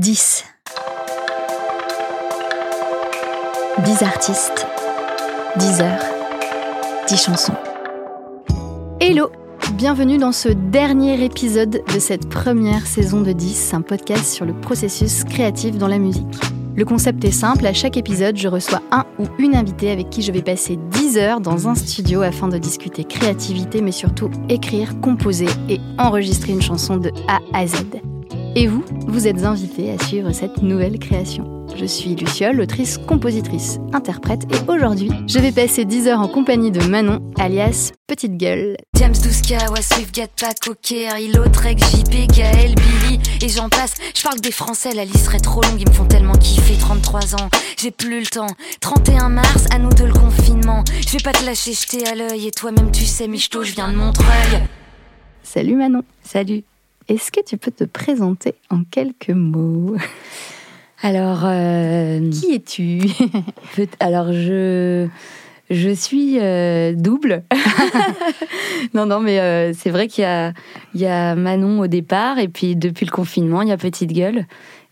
10. 10 artistes, 10 heures, 10 chansons. Hello Bienvenue dans ce dernier épisode de cette première saison de 10, un podcast sur le processus créatif dans la musique. Le concept est simple, à chaque épisode, je reçois un ou une invitée avec qui je vais passer 10 heures dans un studio afin de discuter créativité, mais surtout écrire, composer et enregistrer une chanson de A à Z. Et vous, vous êtes invité à suivre cette nouvelle création. Je suis Luciole, autrice, compositrice, interprète, et aujourd'hui, je vais passer 10 heures en compagnie de Manon, alias Petite Gueule. James 12K, Waswif, Gatpack, Oker, Hilo, Trek, JP, Gaël, Billy, et j'en passe. Je parle des Français, la liste serait trop longue, ils me font tellement kiffer. 33 ans, j'ai plus le temps. 31 mars, à nous de le confinement. Je vais pas te lâcher, jeter à l'œil, et toi-même tu sais, Michto, je viens de Montreuil. Salut Manon. Salut. Est-ce que tu peux te présenter en quelques mots? Alors, euh, Qui es-tu? alors je je suis euh, double. non, non, mais euh, c'est vrai qu'il y y a Manon au départ et puis depuis le confinement, il y a Petite Gueule.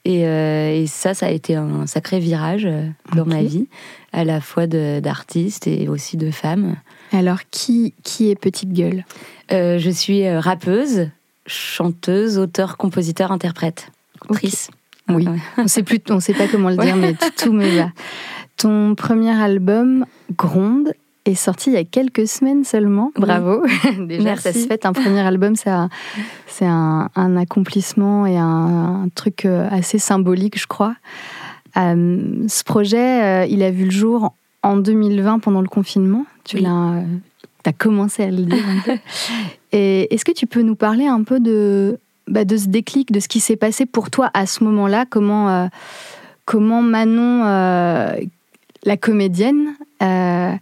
Et, euh, et ça, ça a été un sacré virage dans ma vie, à la fois d'artiste et aussi de femme. Alors, qui, qui est Petite Gueule? Je suis rappeuse, chanteuse, auteur, compositeur, interprète, autrice. Oui. On sait plus, on sait pas comment le dire, mais tout, tout me va. Ton premier album, Gronde, est sorti il y a quelques semaines seulement. Oui. Bravo. Déjà, Merci. ça se fait. Un premier album, c'est un, accomplissement et un, un truc euh, assez symbolique, je crois. Euh, ce projet, euh, il a vu le jour en 2020 pendant le confinement. Tu Oui. l'as, as commencé à le dire un peu. Et est-ce que tu peux nous parler un peu de, bah, de ce déclic, de ce qui s'est passé pour toi à ce moment-là? Comment, euh, comment Manon, euh, la comédienne, euh,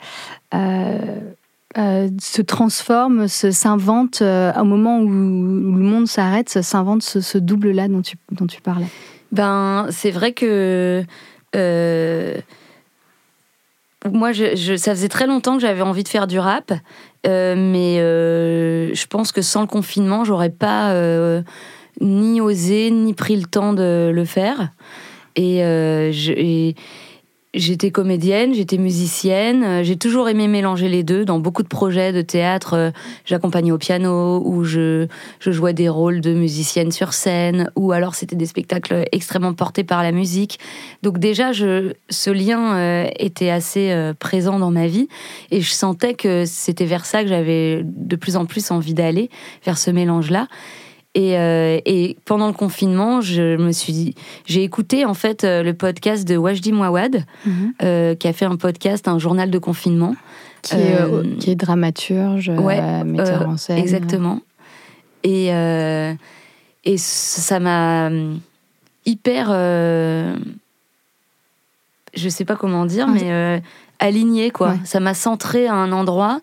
se transforme, se, s'invente au moment où, où le monde s'arrête, s'invente ce, ce double-là dont tu, dont tu parlais? Ben, c'est vrai que moi, je, je- ça faisait très longtemps que j'avais envie de faire du rap, euh, mais euh, je pense que sans le confinement, j'aurais pas euh, ni osé ni pris le temps de le faire. Et, euh, je- et j'étais comédienne, j'étais musicienne, euh, j'ai toujours aimé mélanger les deux dans beaucoup de projets de théâtre. euh, J'accompagnais au piano ou je jouais des rôles de musicienne sur scène, ou alors c'était des spectacles extrêmement portés par la musique. Donc déjà, ce lien euh, était assez présent dans ma vie, et je sentais que c'était vers ça que j'avais de plus en plus envie d'aller, vers ce mélange-là. Et, euh, et pendant le confinement, je me suis dit, j'ai écouté en fait euh, le podcast de Wajdi Mouawad, euh, qui a fait un podcast, un journal de confinement. qui, est, qui est dramaturge, ouais, metteur en scène. Exactement. Et, et ça m'a hyper. je sais pas comment dire, mais aligné, quoi. Ouais. Ça m'a centré à un endroit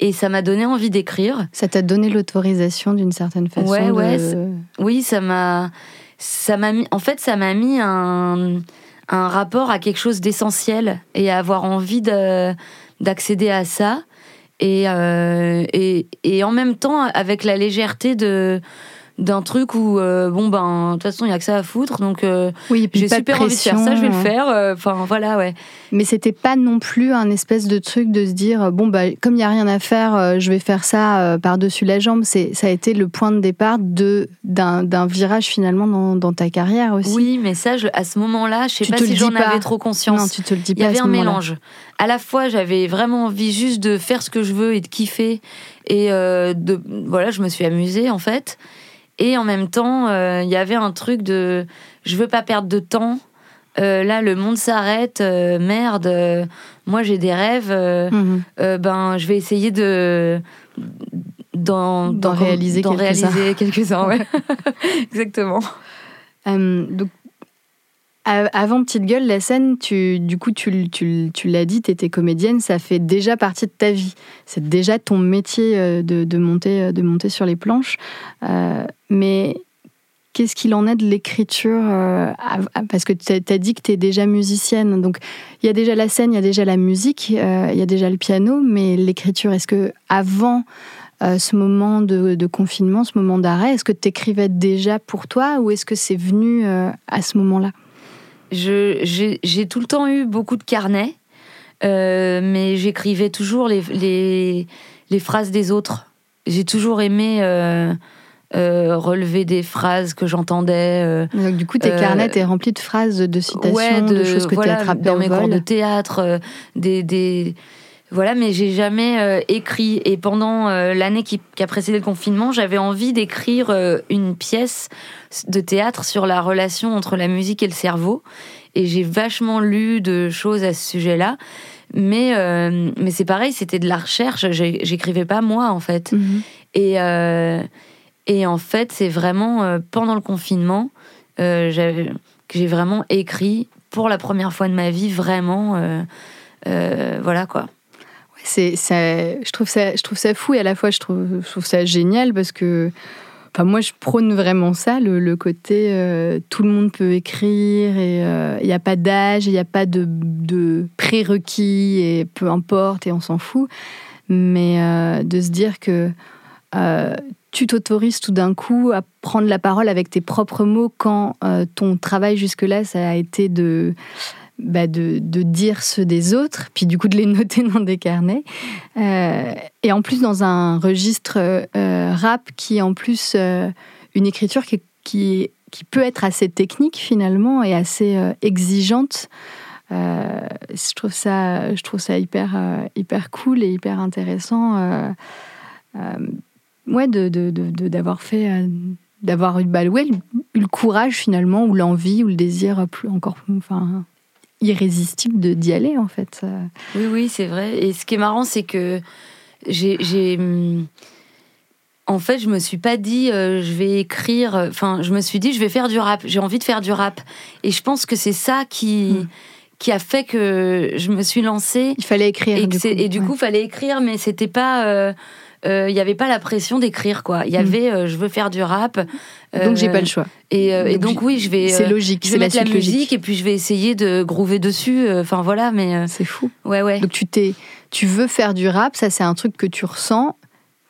et ça m'a donné envie d'écrire. Ça t'a donné l'autorisation d'une certaine façon Ouais, de- ouais, Oui, ça m'a. Ça m'a mis. En fait, ça m'a mis un, un rapport à quelque chose d'essentiel et à avoir envie de- d'accéder à ça. Et, euh, et, et en même temps, avec la légèreté de d'un truc où euh, bon ben de toute façon il y a que ça à foutre donc euh, oui, j'ai pas super envie de faire ça je vais le euh. faire euh, enfin voilà ouais Mais c'était pas non plus un espèce de truc de se dire bon bah comme il y a rien à faire, euh, je vais faire ça euh, par-dessus la jambe. C'est ça a été le point de départ de d'un virage finalement dans, dans ta carrière aussi. oui mais ça je, à ce moment là je sais Tu pas si j'en pas. avais trop conscience Non, tu te le dis Il y pas. avait un mélange. À la fois, j'avais vraiment envie juste de faire ce que je veux et de kiffer. Et euh, de, voilà, je me suis amusée en fait. Et en même temps, euh, il y avait un truc de je veux pas perdre de temps. Euh, là, le monde s'arrête. euh, merde. euh, moi, j'ai des rêves. Mhm. ben, je vais essayer de d'en réaliser quelques-uns. Ouais. Exactement. Donc, avant Petite Gueule, la scène, tu, du coup, tu, l'as dit, tu étais comédienne, ça fait déjà partie de ta vie. C'est déjà ton métier euh, de, de monter, de sur les planches. Euh, mais qu'est-ce qu'il en est de l'écriture euh, av- Parce que tu as dit que tu es déjà musicienne. Donc, il y a déjà la scène, il y a déjà la musique, il y a déjà le piano, mais l'écriture, est-ce que avant ce moment de, confinement, ce moment d'arrêt Est-ce que tu écrivais déjà pour toi ou est-ce que c'est venu à ce moment-là? J'ai tout le temps eu beaucoup de carnets, mais j'écrivais toujours les, les, les, phrases des autres. J'ai toujours aimé euh, relever des phrases que j'entendais. Euh, du coup, tes euh, carnets étaient remplis de phrases, de citations, de, choses que tu as attrapées dans mes cours de théâtre, des, des, voilà, mais j'ai jamais écrit. Et pendant l'année qui, a précédé le confinement, j'avais envie d'écrire une pièce de théâtre sur la relation entre la musique et le cerveau. Et j'ai vachement lu de choses à ce sujet-là. Mais, mais c'est pareil, c'était de la recherche. J'écrivais pas moi, en fait. Mhm. Et, et en fait, c'est vraiment euh, pendant le confinement euh, que j'ai vraiment écrit pour la première fois de ma vie, vraiment. Euh, voilà quoi. C'est, je, trouve ça, je trouve ça fou et à la fois je trouve, je trouve ça génial parce que enfin, moi je prône vraiment ça, le, côté tout le monde peut écrire et il n'y a pas d'âge, il n'y a pas de, de, prérequis et peu importe et on s'en fout. Mais de se dire que tu t'autorises tout d'un coup à prendre la parole avec tes propres mots quand euh, ton travail jusque-là, ça a été bah, de, de, dire ceux des autres, puis du coup de les noter dans des carnets. Euh, et en plus dans un registre euh, rap qui est en plus une écriture qui, qui, peut être assez technique finalement et assez exigeante. je, trouve ça, je trouve ça hyper, hyper cool et hyper intéressant ouais, de, d'avoir fait, euh, d'avoir eu, bah, le courage finalement, ou l'envie, ou le désir plus encore, enfin, irrésistible de, d'y aller en fait. Oui, oui, c'est vrai. Et ce qui est marrant, c'est que j'ai, hum, en fait, je me suis pas dit euh, je vais écrire. Enfin, je me suis dit je vais faire du rap. J'ai envie de faire du rap. Et je pense que c'est ça qui. Hmm. qui a fait que je me suis lancée. Il fallait écrire. Et du coup, et du coup, fallait écrire, mais c'était pas. Euh, il euh, n'y avait pas la pression d'écrire quoi. Il y mm. avait euh, je veux faire du rap. donc j'ai pas le choix. Euh, et, donc, oui, je vais. C'est logique. c'est la, la musique et puis je vais essayer de groover dessus. Enfin voilà, mais. c'est fou. Ouais ouais. Donc tu t'es, tu veux faire du rap, ça c'est un truc que tu ressens.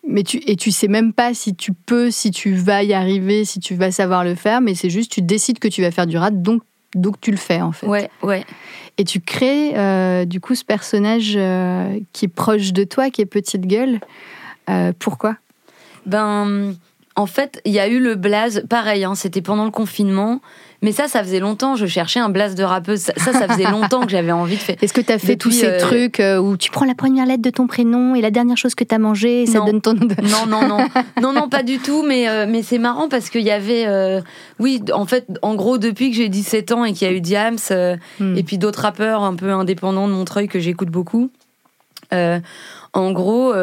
Mais tu, et tu sais même pas si tu peux, si tu vas y arriver, si tu vas savoir le faire, mais c'est juste tu décides que tu vas faire du rap, donc donc tu le fais en fait. Ouais, ouais. Et tu crées du coup ce personnage qui est proche de toi, qui est petite gueule. Euh, pourquoi? Ben, en fait, il y a eu le blaze, pareil, hein, c'était pendant le confinement. Mais ça, ça faisait longtemps, je cherchais un blaze de rappeuse. Ça, ça faisait longtemps que j'avais envie de faire. Est-ce que tu as fait tous ces euh, trucs euh, où tu prends la première lettre de ton prénom et la dernière chose que tu as mangé, ça donne ton nom de... Non, non, non. non, non, pas du tout. Mais, mais c'est marrant parce qu'il y avait. oui, en fait, en gros, depuis que j'ai 17 ans et qu'il y a eu Diams, hmm. et puis d'autres rappeurs un peu indépendants de Montreuil que j'écoute beaucoup, en gros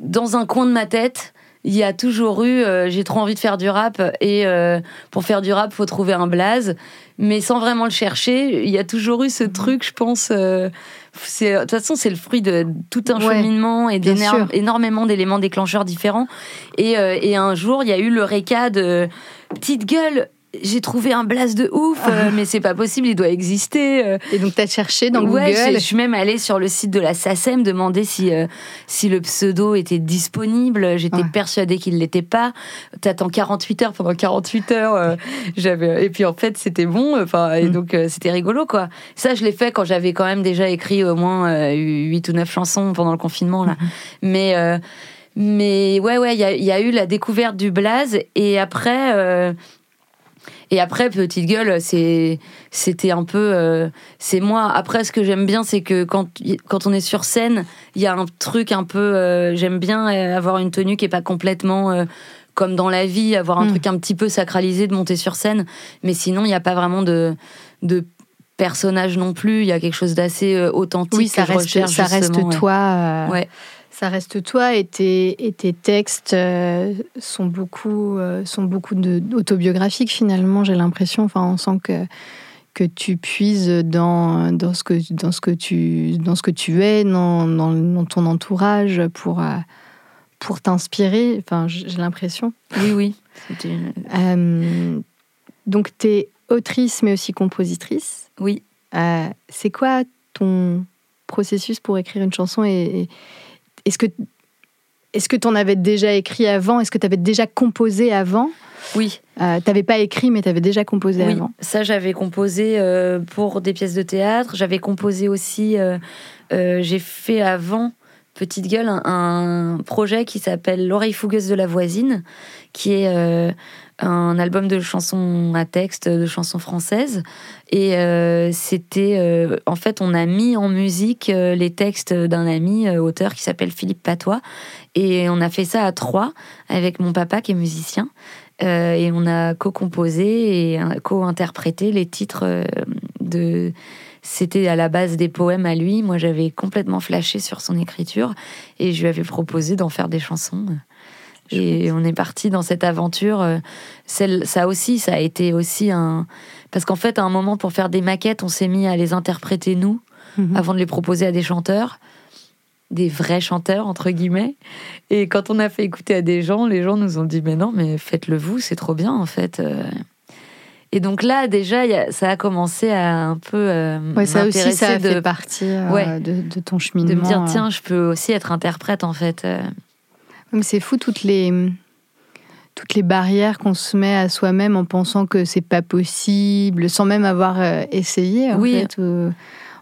dans un coin de ma tête, il y a toujours eu euh, j'ai trop envie de faire du rap et euh, pour faire du rap faut trouver un blaze. Mais sans vraiment le chercher il y a toujours eu ce truc je pense euh, de toute façon c'est le fruit de tout un cheminement et d'énormément d'éléments déclencheurs différents. Et, et un jour il y a eu le réca de petite gueule j'ai trouvé un blast de ouf, euh, mais c'est pas possible, il doit exister. Euh. Et donc t'as cherché dans ouais, Google je, suis même allée sur le site de la SACEM demander si euh, si le pseudo était disponible. J'étais persuadée qu'il l'était pas. T'attends 48 heures pendant 48 heures. j'avais et puis en fait c'était bon. Enfin et mm. donc c'était rigolo quoi. Ça je l'ai fait quand j'avais quand même déjà écrit au moins 8 ou 9 chansons pendant le confinement là. Mm-hmm. Mais mais ouais ouais il y a, y a, eu la découverte du blaze et après et après, Petite Gueule, c'est, c'était un peu. Euh, c'est moi. Après, ce que j'aime bien, c'est que quand, quand on est sur scène, il y a un truc un peu. Euh, j'aime bien avoir une tenue qui est pas complètement. Euh, comme dans la vie, avoir un mm. truc un petit peu sacralisé de monter sur scène. Mais sinon, il n'y a pas vraiment de, de personnage non plus. Il y a quelque chose d'assez authentique. Oui, ça reste, ça reste toi. Ouais. Ça reste toi et tes, et tes textes euh, sont beaucoup, euh, sont beaucoup autobiographiques finalement, j'ai l'impression. Enfin, on sent que, que tu puises dans, dans, ce que, dans, ce que tu, dans ce que tu es, dans, dans, ton entourage pour, euh, pour t'inspirer. Enfin, j'ai l'impression. Oui, oui. donc, tu es autrice mais aussi compositrice. Oui. C'est quoi ton processus pour écrire une chanson et est-ce que est-ce que tu en avais déjà écrit avant? Est-ce que tu avais déjà composé avant? Oui. Euh, tu n'avais pas écrit, mais tu avais déjà composé oui. avant. Ça, j'avais composé euh, pour des pièces de théâtre. J'avais composé aussi. euh, J'ai fait avant Petite Gueule un, un projet qui s'appelle L'oreille fougueuse de la voisine, qui est un album de chansons à texte, de chansons françaises. Et euh, c'était. euh, en fait, on a mis en musique euh, les textes d'un ami auteur qui s'appelle Philippe Patois. Et on a fait ça à trois avec mon papa qui est musicien. Et on a co-composé et co-interprété les titres de. C'était à la base des poèmes à lui. Moi, j'avais complètement flashé sur son écriture et je lui avais proposé d'en faire des chansons. Et on est parti dans cette aventure. euh, Celle, ça aussi, ça a été aussi un. Parce qu'en fait, à un moment, pour faire des maquettes, on s'est mis à les interpréter nous Mhm. avant de les proposer à des chanteurs, des vrais chanteurs, entre guillemets. Et quand on a fait écouter à des gens, les gens nous ont dit Mais non, mais faites-le vous, c'est trop bien, en fait. euh. Et donc là, déjà, il y a- ça a commencé à un peu. euh, Ouais, ça aussi, ça a m'intéresser fait de, partie euh, Ouais. de, de ton cheminement. de me dire. Tiens, je peux aussi être interprète, en fait. Mais C'est fou toutes les toutes les barrières qu'on se met à soi-même en pensant que c'est pas possible, sans même avoir euh, essayé. En Oui. fait, ou-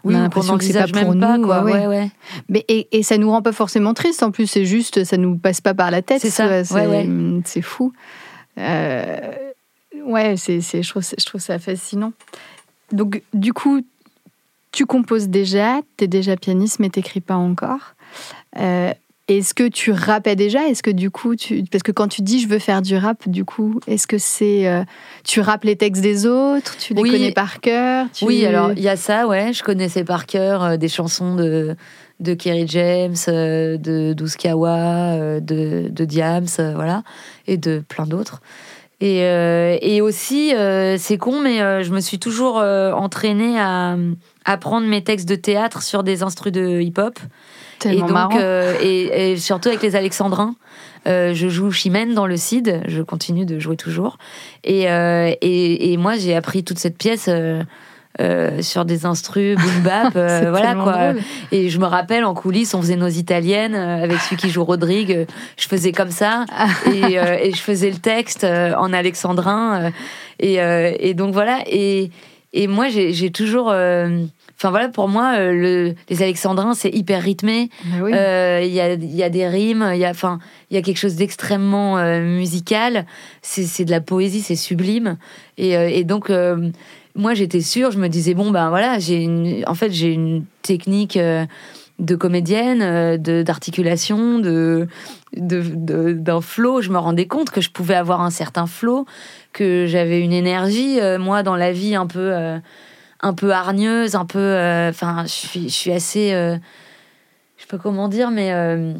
on Oui, a l'impression que c'est pas pour pas, nous. quoi. ouais. Ouais, ouais. Mais et, et ça nous rend pas forcément triste. En plus, c'est juste, ça nous passe pas par la tête. C'est ça, C'est fou. Euh, ouais, c'est- je trouve je trouve ça fascinant. Donc du coup, tu composes déjà, tu es déjà pianiste, mais t'écris pas encore. Euh, est-ce que tu rappais déjà? Est-ce que du coup, tu... parce que quand tu dis je veux faire du rap, du coup, est-ce que c'est euh, tu rappes les textes des autres, tu les Oui. connais par cœur? Tu- Oui, alors il y a ça, ouais. Je connaissais par cœur euh, des chansons de, de Kerry James, euh, de Douskawa, de, de Diams, voilà, et de plein d'autres. Et, et aussi, c'est con, mais je me suis toujours entraînée à apprendre mes textes de théâtre sur des instrus de hip-hop. Et donc, euh, et, et surtout avec les Alexandrins. Euh, je joue Chimène dans le CID, je continue de jouer toujours. Et, euh, et, et moi, j'ai appris toute cette pièce euh, sur des instrus, boom bap, euh, voilà quoi. drôle. Et je me rappelle en coulisses, on faisait nos italiennes euh, avec celui qui joue Rodrigue. Je faisais comme ça et, euh, et je faisais le texte en alexandrin. et, et donc voilà. Et, et moi, j'ai j'ai toujours. Enfin voilà, pour moi, euh, le, les alexandrins, c'est hyper rythmé. Oui. Euh, Il y, a, y a des rimes, il y a, enfin, il y a quelque chose d'extrêmement euh, musical. C'est de la poésie, c'est sublime. Et, et donc, moi, j'étais sûre, je me disais, bon, ben voilà, j'ai une, en fait, j'ai une technique de comédienne, de- d'articulation, de, d'un flow. Je me rendais compte que je pouvais avoir un certain flow, que j'avais une énergie, moi, dans la vie un peu. Un peu hargneuse, un peu. euh, Enfin, je suis, je suis assez. euh, je sais pas comment dire, mais euh,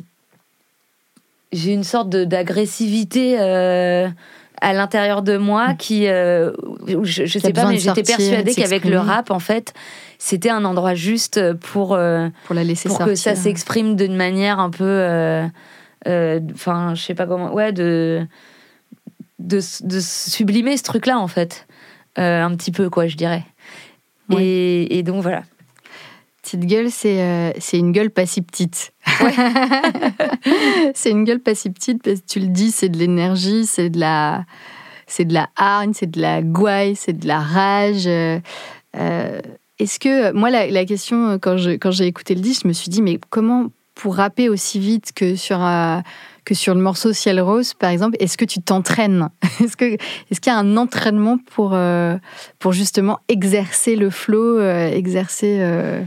j'ai une sorte de- d'agressivité euh, à l'intérieur de moi qui. euh, où je, je Qui sais pas, mais j'étais persuadée qu'avec le rap, en fait, c'était un endroit juste pour. euh, pour la laisser pour sortir. que ça s'exprime d'une manière un peu enfin je sais pas comment ouais de de, de sublimer ce truc là en fait un petit peu quoi je dirais Ouais. et, et donc voilà Petite gueule, c'est euh, c'est une gueule pas si petite. c'est une gueule pas si petite parce que tu le dis, c'est de l'énergie, c'est de la, c'est de la hargne, c'est de la gouaille, c'est de la rage. euh, euh, Est-ce que moi la, la question euh, quand j'ai écouté le disque, je me suis dit mais comment pour rapper aussi vite que sur euh, que sur le morceau Ciel Rose par exemple, est-ce que tu t'entraînes Est-ce qu'il y a un entraînement pour euh, pour justement exercer le flow, euh, exercer euh,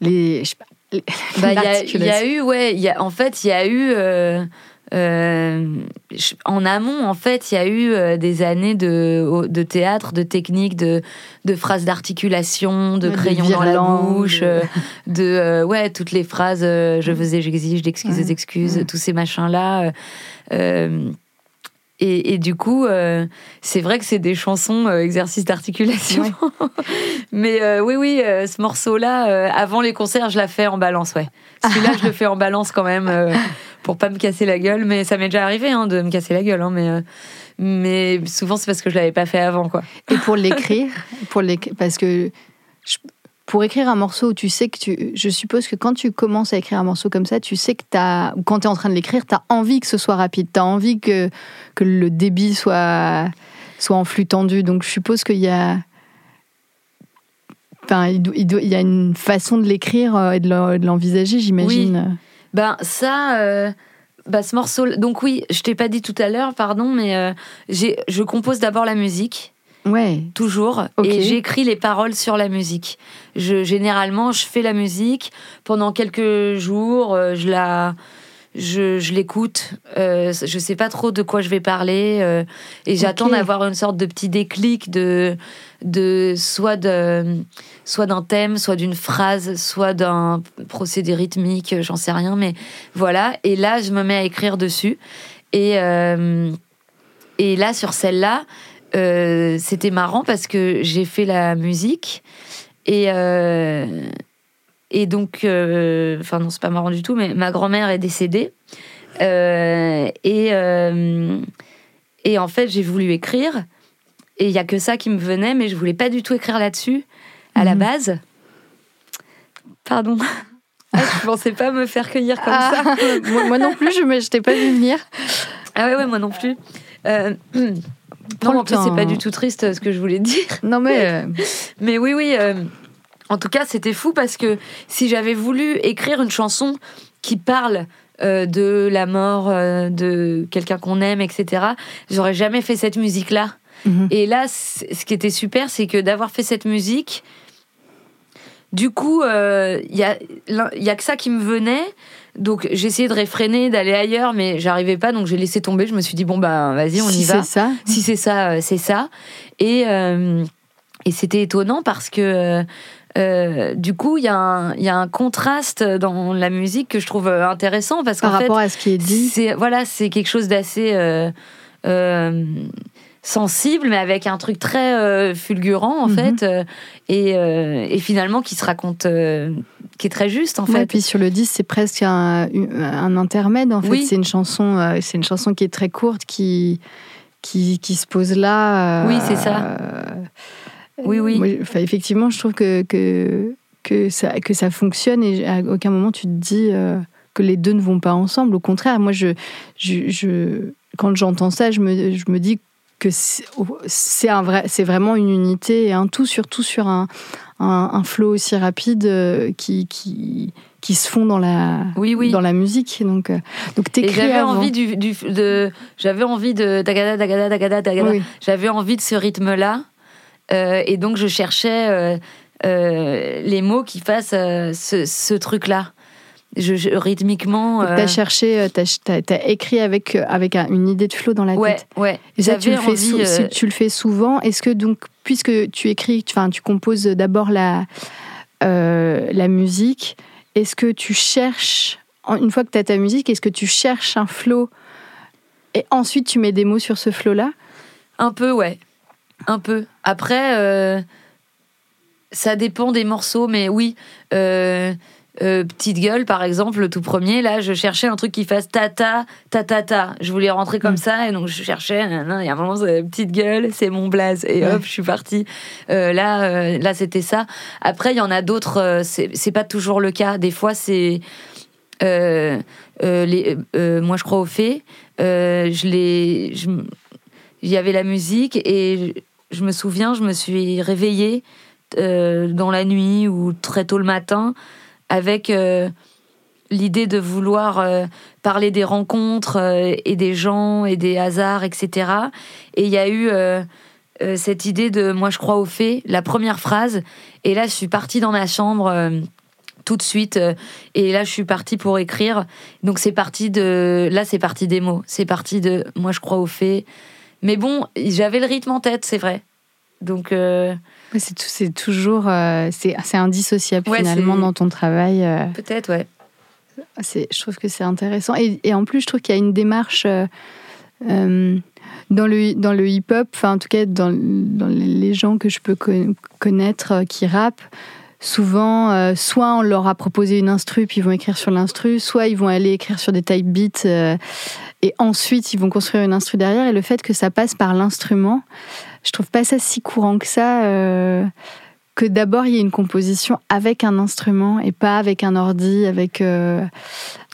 les, je sais pas, les- Bah, il y a- il y, l'articulation. a eu, ouais, y a, en fait, il y a eu, euh, je- en amont, en fait, il y a eu euh, des années de, de théâtre, de technique, de, de phrases d'articulation, de Ouais, de crayon dans la bouche, de- euh, euh, ouais, toutes les phrases, euh, je faisais, j'exige, d'excuses, Ouais. excuses, Ouais. tous ces machins-là. euh, euh, et, et du coup, euh, c'est vrai que c'est des chansons euh, exercices d'articulation. Mais euh, oui, oui, euh, ce morceau-là, euh, avant les concerts, je la fais en balance, ouais. Celui-là, je le fais en balance quand même euh, pour pas me casser la gueule. Mais ça m'est déjà arrivé hein, de me casser la gueule. hein, mais, euh, mais souvent, c'est parce que je l'avais pas fait avant, quoi. Et pour l'écrire, pour parce que je- pour écrire un morceau où tu sais que tu. Je suppose que quand tu commences à écrire un morceau comme ça, tu sais que tu as. Quand tu es en train de l'écrire, tu as envie que ce soit rapide. Tu as envie que, que le débit soit, soit en flux tendu. Donc je suppose qu'il y a. Enfin, il, il, y a une façon de l'écrire euh, et de l'envisager, j'imagine. Oui. Ben, ça. Euh, bah, ce morceau. Donc, oui, je t'ai pas dit tout à l'heure, pardon, mais euh, je compose d'abord la musique. Ouais. Toujours. Et j'écris les paroles sur la musique. Je, généralement, je fais la musique. Pendant quelques jours, euh, je la. Je, je l'écoute, euh, je sais pas trop de quoi je vais parler, euh, et j'attends d'avoir une sorte de petit déclic de, de soit de soit d'un thème, soit d'une phrase, soit d'un procédé rythmique, j'en sais rien, mais voilà. Et là, je me mets à écrire dessus, et euh, et là sur celle-là, euh, c'était marrant parce que j'ai fait la musique et et donc euh, enfin non c'est pas marrant du tout mais ma grand-mère est décédée et et en fait j'ai voulu écrire et il y a que ça qui me venait mais je voulais pas du tout écrire là-dessus à la mhm. base pardon ah, je pensais pas me faire cueillir comme ah, ça moi, non plus je ne t'ai pas vu venir ah ouais ouais moi non plus non, en plus, c'est pas du tout triste ce que je voulais dire. Non, mais. Euh, mais oui, oui. Euh, en tout cas, c'était fou parce que si j'avais voulu écrire une chanson qui parle euh, de la mort de quelqu'un qu'on aime, etc., j'aurais jamais fait cette musique-là. Mhm. Et là, ce qui était super, c'est que d'avoir fait cette musique, du coup, il y, a, y a que ça qui me venait. Donc j'ai essayé de réfréner, d'aller ailleurs, mais j'arrivais pas, donc j'ai laissé tomber. Je me suis dit bon bah vas-y, on y va. Ça. Si c'est ça, euh, c'est ça. Et euh, et c'était étonnant parce que euh, du coup, il y, y, a un contraste dans la musique que je trouve intéressant parce par rapport à ce qui est dit, c'est voilà, c'est quelque chose d'assez sensible, mais avec un truc très euh, fulgurant en mhm. fait, euh, et, euh, et, finalement qui se raconte, qui est très juste en fait. Et puis sur le disque, c'est presque un, un, intermède en fait. C'est une chanson, c'est une chanson qui est très courte, qui qui, qui se pose là. oui, c'est ça. Oui, oui. enfin, effectivement, je trouve que, que que ça que ça fonctionne et à aucun moment tu te dis que les deux ne vont pas ensemble. Au contraire, moi, je, je, je quand j'entends ça, je me, je me dis que c'est un vrai, c'est vraiment une unité et un tout, surtout sur un, un, flow aussi rapide euh, qui, qui, qui se font dans la, oui, oui. dans la musique. Donc, euh, donc J'avais envie du, du, de, j'avais envie de J'avais envie de ce rythme-là, euh, et donc je cherchais les mots qui fassent ce, ce truc-là je, rythmiquement. Tu as euh, cherché, euh, tu as, écrit avec, euh, avec une idée de flow dans la ouais, tête. Ouais, Et ça, tu le, fais tu le fais souvent. Est-ce que, donc, puisque tu écris, enfin, tu composes d'abord la, la musique, est-ce que tu cherches, une fois que tu as ta musique, est-ce que tu cherches un flow et ensuite tu mets des mots sur ce flow-là? Un peu, ouais. Un peu. Après, ça dépend des morceaux, mais oui. Euh, petite gueule, par exemple, le tout premier, là, je cherchais un truc qui fasse tata, ta ta. Je voulais rentrer comme mm. ça, et donc je cherchais, il y a un moment, petite gueule, c'est mon blaze, et hop, je suis partie. Euh, là, euh, là c'était ça. Après, il y en a d'autres, c'est pas toujours le cas. Des fois, c'est. les, moi, je crois aux fées. je l'ai. Il y avait la musique, et je me souviens, je me suis réveillée dans la nuit ou très tôt le matin avec euh, l'idée de vouloir euh, parler des rencontres euh, et des gens et des hasards, etc. Et il y a eu cette idée de moi je crois aux faits, la première phrase. Et là, je suis partie dans ma chambre tout de suite. et là, je suis partie pour écrire. Donc, c'est parti de. Là, c'est parti des mots. C'est parti de moi, je crois aux faits. Mais bon, j'avais le rythme en tête, c'est vrai. Donc. C'est toujours euh, c'est indissociable finalement dans ton travail. Euh. Peut-être, ouais. Je trouve que c'est intéressant. Et, et, en plus, je trouve qu'il y a une démarche euh, dans le, dans le hip-hop, enfin en tout cas dans, dans, les gens que je peux connaître qui rappent. Souvent, soit on leur a proposé une instru, puis ils vont écrire sur l'instru, soit ils vont aller écrire sur des type beats, et ensuite ils vont construire une instru derrière. Et le fait que ça passe par l'instrument, je trouve pas ça si courant que ça. Euh, que d'abord il y ait une composition avec un instrument et pas avec un ordi, avec, euh,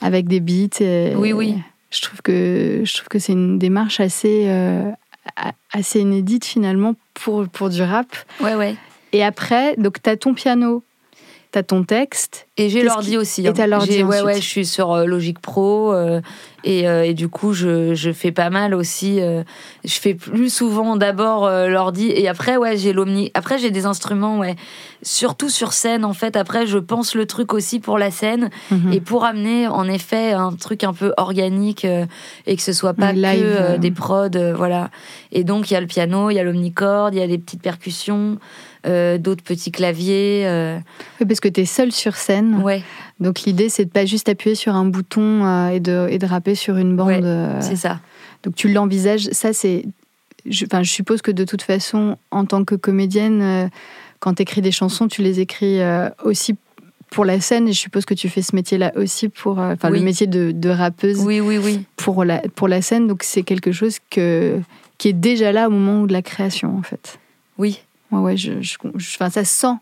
avec des beats. et- Oui, oui. Je trouve que, je trouve que c'est une démarche assez, euh, assez inédite finalement pour, pour du rap. Ouais, ouais. Et après, donc tu as ton piano, tu as ton texte. Et j'ai l'ordi qui- aussi. et t'as l'ordi Ouais, ouais, je suis sur euh, Logic Pro euh, et, euh, et du coup, je, je fais pas mal aussi. euh, je fais plus souvent d'abord l'ordi et après, ouais, j'ai l'omni. Après, j'ai des instruments, ouais. Surtout sur scène, en fait. Après, je pense le truc aussi pour la scène Mhm. et pour amener, en effet, un truc un peu organique et que ce soit pas Un live, que euh. des prods, voilà. Et donc, il y a le piano, il y a l'omnicorde, il y a des petites percussions, d'autres petits claviers. Oui, parce que tu es seul sur scène. Ouais, Donc l'idée, c'est de pas juste appuyer sur un bouton euh, et, de, et de rapper sur une bande. Ouais, euh, c'est ça. Donc tu l'envisages, ça c'est... Je, enfin, je suppose que de toute façon, en tant que comédienne, euh, quand tu écris des chansons, tu les écris aussi pour la scène et je suppose que tu fais ce métier-là aussi pour... Enfin, Oui. le métier de, de rappeuse Oui, oui, oui. pour, la, pour la scène. Donc c'est quelque chose que, qui est déjà là au moment de la création, en fait. Oui. Ouais, ouais, je, je- je- enfin, ça se sent.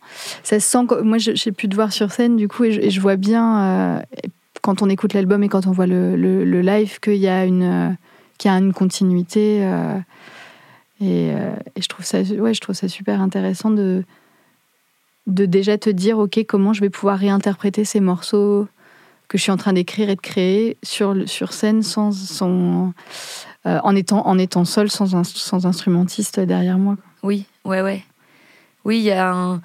Ça se sent. Moi, j'ai pu te voir sur scène, du coup, et je, vois bien, euh, quand on écoute l'album et quand on voit le, live, qu'il y a une, euh, y a une continuité. euh, et, je, trouve ça, ouais, je trouve ça super intéressant de, de déjà te dire, OK, comment je vais pouvoir réinterpréter ces morceaux que je suis en train d'écrire et de créer sur, sur scène sans, sans, en, étant, en étant seul, sans, sans instrumentiste derrière moi. Oui, ouais, ouais. Oui, il y a un.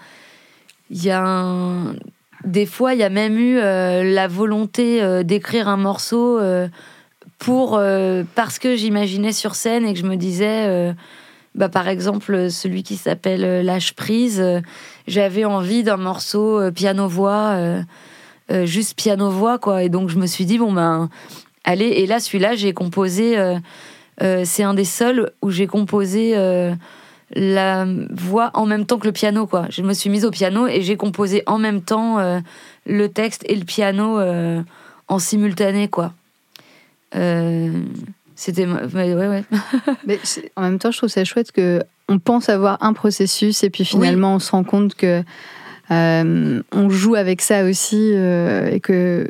Il y a. Des fois, il y a même eu euh, la volonté euh, d'écrire un morceau euh, pour. parce que j'imaginais sur scène et que je me disais. bah, par exemple, celui qui s'appelle Lâche prise, j'avais envie d'un morceau piano-voix, euh, euh, juste piano-voix, quoi. Et donc, je me suis dit, bon, ben, allez. Et là, celui-là, j'ai composé. c'est un des seuls où j'ai composé. La voix en même temps que le piano quoi. Je me suis mise au piano et j'ai composé en même temps euh, le texte et le piano euh, en simultané quoi. Euh, c'était ouais ouais. Mais en même temps, je trouve ça chouette que on pense avoir un processus et puis finalement on se rend compte que euh, on joue avec ça aussi et que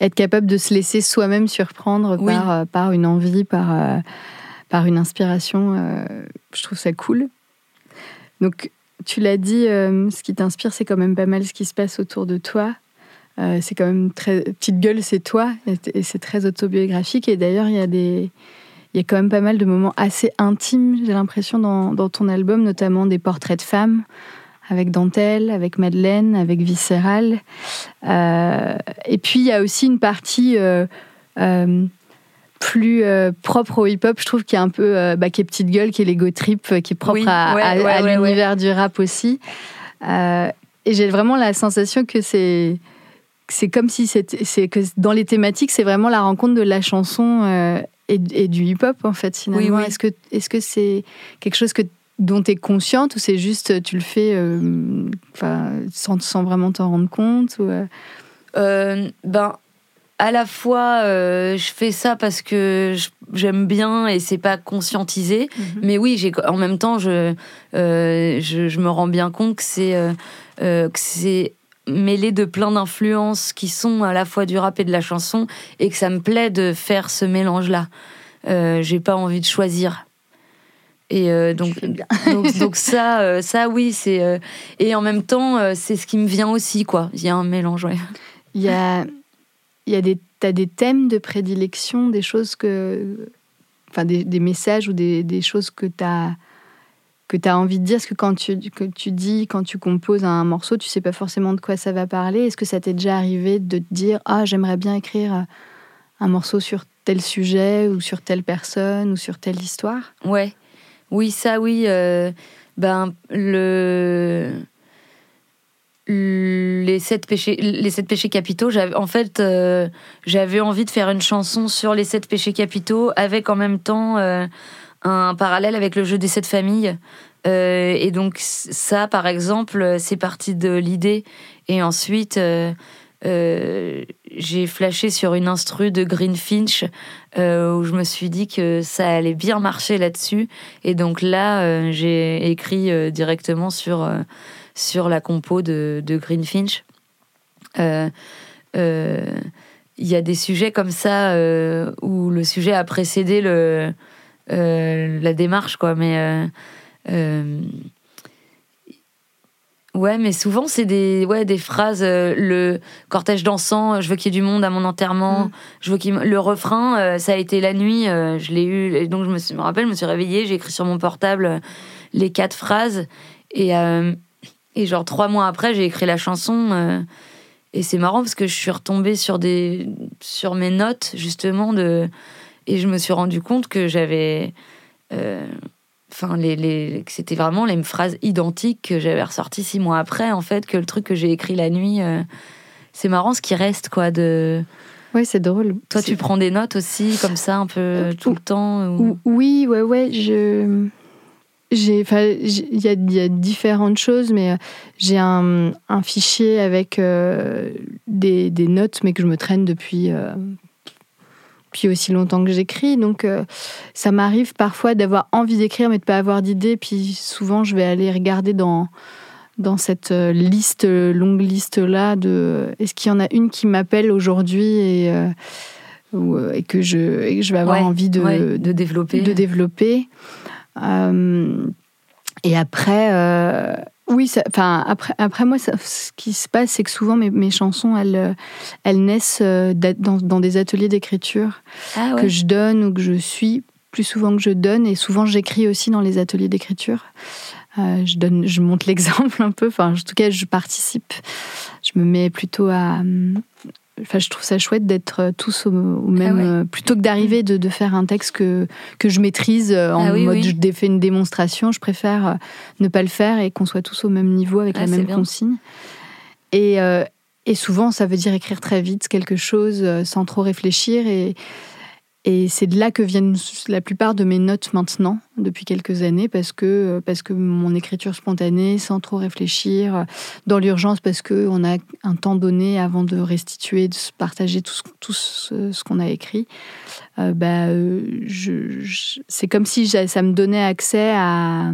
être capable de se laisser soi-même surprendre Oui. par, par une envie, par, par une inspiration, euh, je trouve ça cool. Donc, tu l'as dit, euh, ce qui t'inspire, c'est quand même pas mal ce qui se passe autour de toi. Euh, c'est quand même très. Petite gueule, c'est toi, et, c'est très autobiographique. Et d'ailleurs, il y a des. Il y a quand même pas mal de moments assez intimes, j'ai l'impression, dans, ton album, notamment des portraits de femmes, avec Dentelle, avec Madeleine, avec Viscéral. Et puis, il y a aussi une partie plus euh, propre au hip-hop, je trouve, qui est un peu. euh, bah, qui est petite gueule, qui est l'ego trip, euh, qui est propre Oui, à, ouais, à- ouais, à ouais, l'univers du rap aussi. Euh, et j'ai vraiment la sensation que c'est. C'est comme si c'est que dans les thématiques, c'est vraiment la rencontre de la chanson euh, et, et du hip-hop en fait finalement. Oui, oui. Est-ce que est-ce que c'est quelque chose que dont tu es consciente ou c'est juste tu le fais euh, sans, sans vraiment t'en rendre compte ou, euh, Euh, ben à la fois euh, je fais ça parce que j'aime bien et c'est pas conscientisé. Mais oui j'ai en même temps je, euh, je je me rends bien compte que c'est euh, euh, que c'est mêlé de plein d'influences qui sont à la fois du rap et de la chanson et que ça me plaît de faire ce mélange là j'ai pas envie de choisir. Et euh, donc, donc donc ça euh, ça oui c'est euh, et en même temps euh, c'est ce qui me vient aussi quoi. Il y a un mélange ouais. Il y a, il y a des, t'as des thèmes de prédilection, des choses que. Enfin, des, des messages ou des, des choses que tu as que tu as envie de dire, parce que quand tu, que tu dis, quand tu composes un morceau, tu sais pas forcément de quoi ça va parler. Est-ce que ça t'est déjà arrivé de te dire Ah, j'aimerais bien écrire un morceau sur tel sujet, ou sur telle personne, ou sur telle histoire? Ouais, oui, ça, oui. euh, ben, le. Les sept péchés, les sept péchés capitaux. J'avais, en fait, euh, j'avais envie de faire une chanson sur les sept péchés capitaux, avec en même temps euh, un parallèle avec le jeu des sept familles. Euh, et donc ça, par exemple, c'est parti de l'idée. Et ensuite, j'ai flashé sur une instru de Greenfinch euh, où je me suis dit que ça allait bien marcher là-dessus. Et donc là, j'ai écrit directement sur, sur la compo de, de Greenfinch. Euh, euh, il y a des sujets comme ça euh, où le sujet a précédé le, la démarche, quoi. Mais Ouais, mais souvent, c'est des, ouais, des phrases. le cortège dansant, je veux qu'il y ait du monde à mon enterrement. Mm. Je veux qu'il Le refrain, ça a été la nuit. je l'ai eu. Et donc, je me, me rappelle, je me suis réveillée, j'ai écrit sur mon portable les quatre phrases. Et, et genre, trois mois après, j'ai écrit la chanson. Et c'est marrant parce que je suis retombée sur, des, sur mes notes, justement, de, et je me suis rendu compte que j'avais. Euh, enfin, les, les, que c'était vraiment les phrases identiques que j'avais ressorties six mois après, en fait, que le truc que j'ai écrit la nuit. Euh, c'est marrant ce qui reste, quoi, de. Oui, c'est drôle. Toi, tu prends des notes aussi, comme ça, un peu euh, tout le temps Oui, ouais, ouais. Je il y, a différentes choses, mais euh, j'ai un, fichier avec euh, des, notes, mais que je me traîne depuis, euh, depuis aussi longtemps que j'écris. Donc, ça m'arrive parfois d'avoir envie d'écrire, mais de pas avoir d'idée. Puis souvent, je vais aller regarder dans dans cette liste, longue liste là, de est-ce qu'il y en a une qui m'appelle aujourd'hui et, et, que je, je vais avoir envie de, de développer. De développer. Euh, et après, euh, oui, enfin après, après moi, ce qui se passe, c'est que souvent mes, mes, chansons, elles, elles naissent euh, dans, dans des ateliers d'écriture ah que je donne ou que je suis plus souvent que je donne, et souvent j'écris aussi dans les ateliers d'écriture. je donne, je monte l'exemple un peu. Enfin, en tout cas, je participe. Je me mets plutôt à, Enfin, je trouve ça chouette d'être euh, tous au, même. Ah euh, plutôt que d'arriver de, de, faire un texte que, que je maîtrise euh, en ah mode je fais une démonstration, je préfère ne pas le faire et qu'on soit tous au même niveau avec la même consigne. Et, et souvent, ça veut dire écrire très vite quelque chose sans trop réfléchir. Et, et c'est de là que viennent la plupart de mes notes maintenant, depuis quelques années, parce que, parce que mon écriture spontanée, sans trop réfléchir, dans l'urgence, parce qu'on a un temps donné avant de restituer, de partager tout ce, tout ce, qu'on a écrit, euh, bah, je, c'est comme si ça me donnait accès à.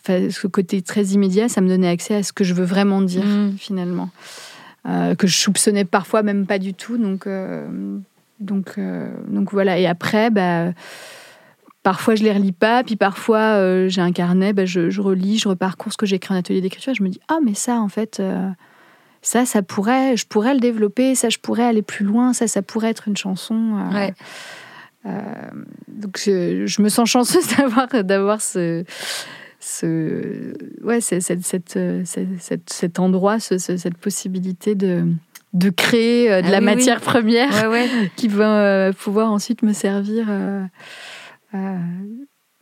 Enfin, ce côté très immédiat, ça me donnait accès à ce que je veux vraiment dire, mmh. finalement. Euh, que je soupçonnais parfois même pas du tout. Donc. Euh, donc, euh, donc voilà. Et après, bah, parfois je les relis pas, puis parfois euh, j'ai un carnet, bah, je, relis, je reparcours ce que j'ai écrit en atelier d'écriture. Je me dis ah mais ça en fait, euh, ça ça pourrait, je pourrais le développer, ça je pourrais aller plus loin, ça ça pourrait être une chanson. donc je, me sens chanceuse d'avoir d'avoir ce ce ouais cette, cette, cette, cet endroit, cette possibilité de de créer euh, de ah la matière première qui va euh, pouvoir ensuite me servir. Euh,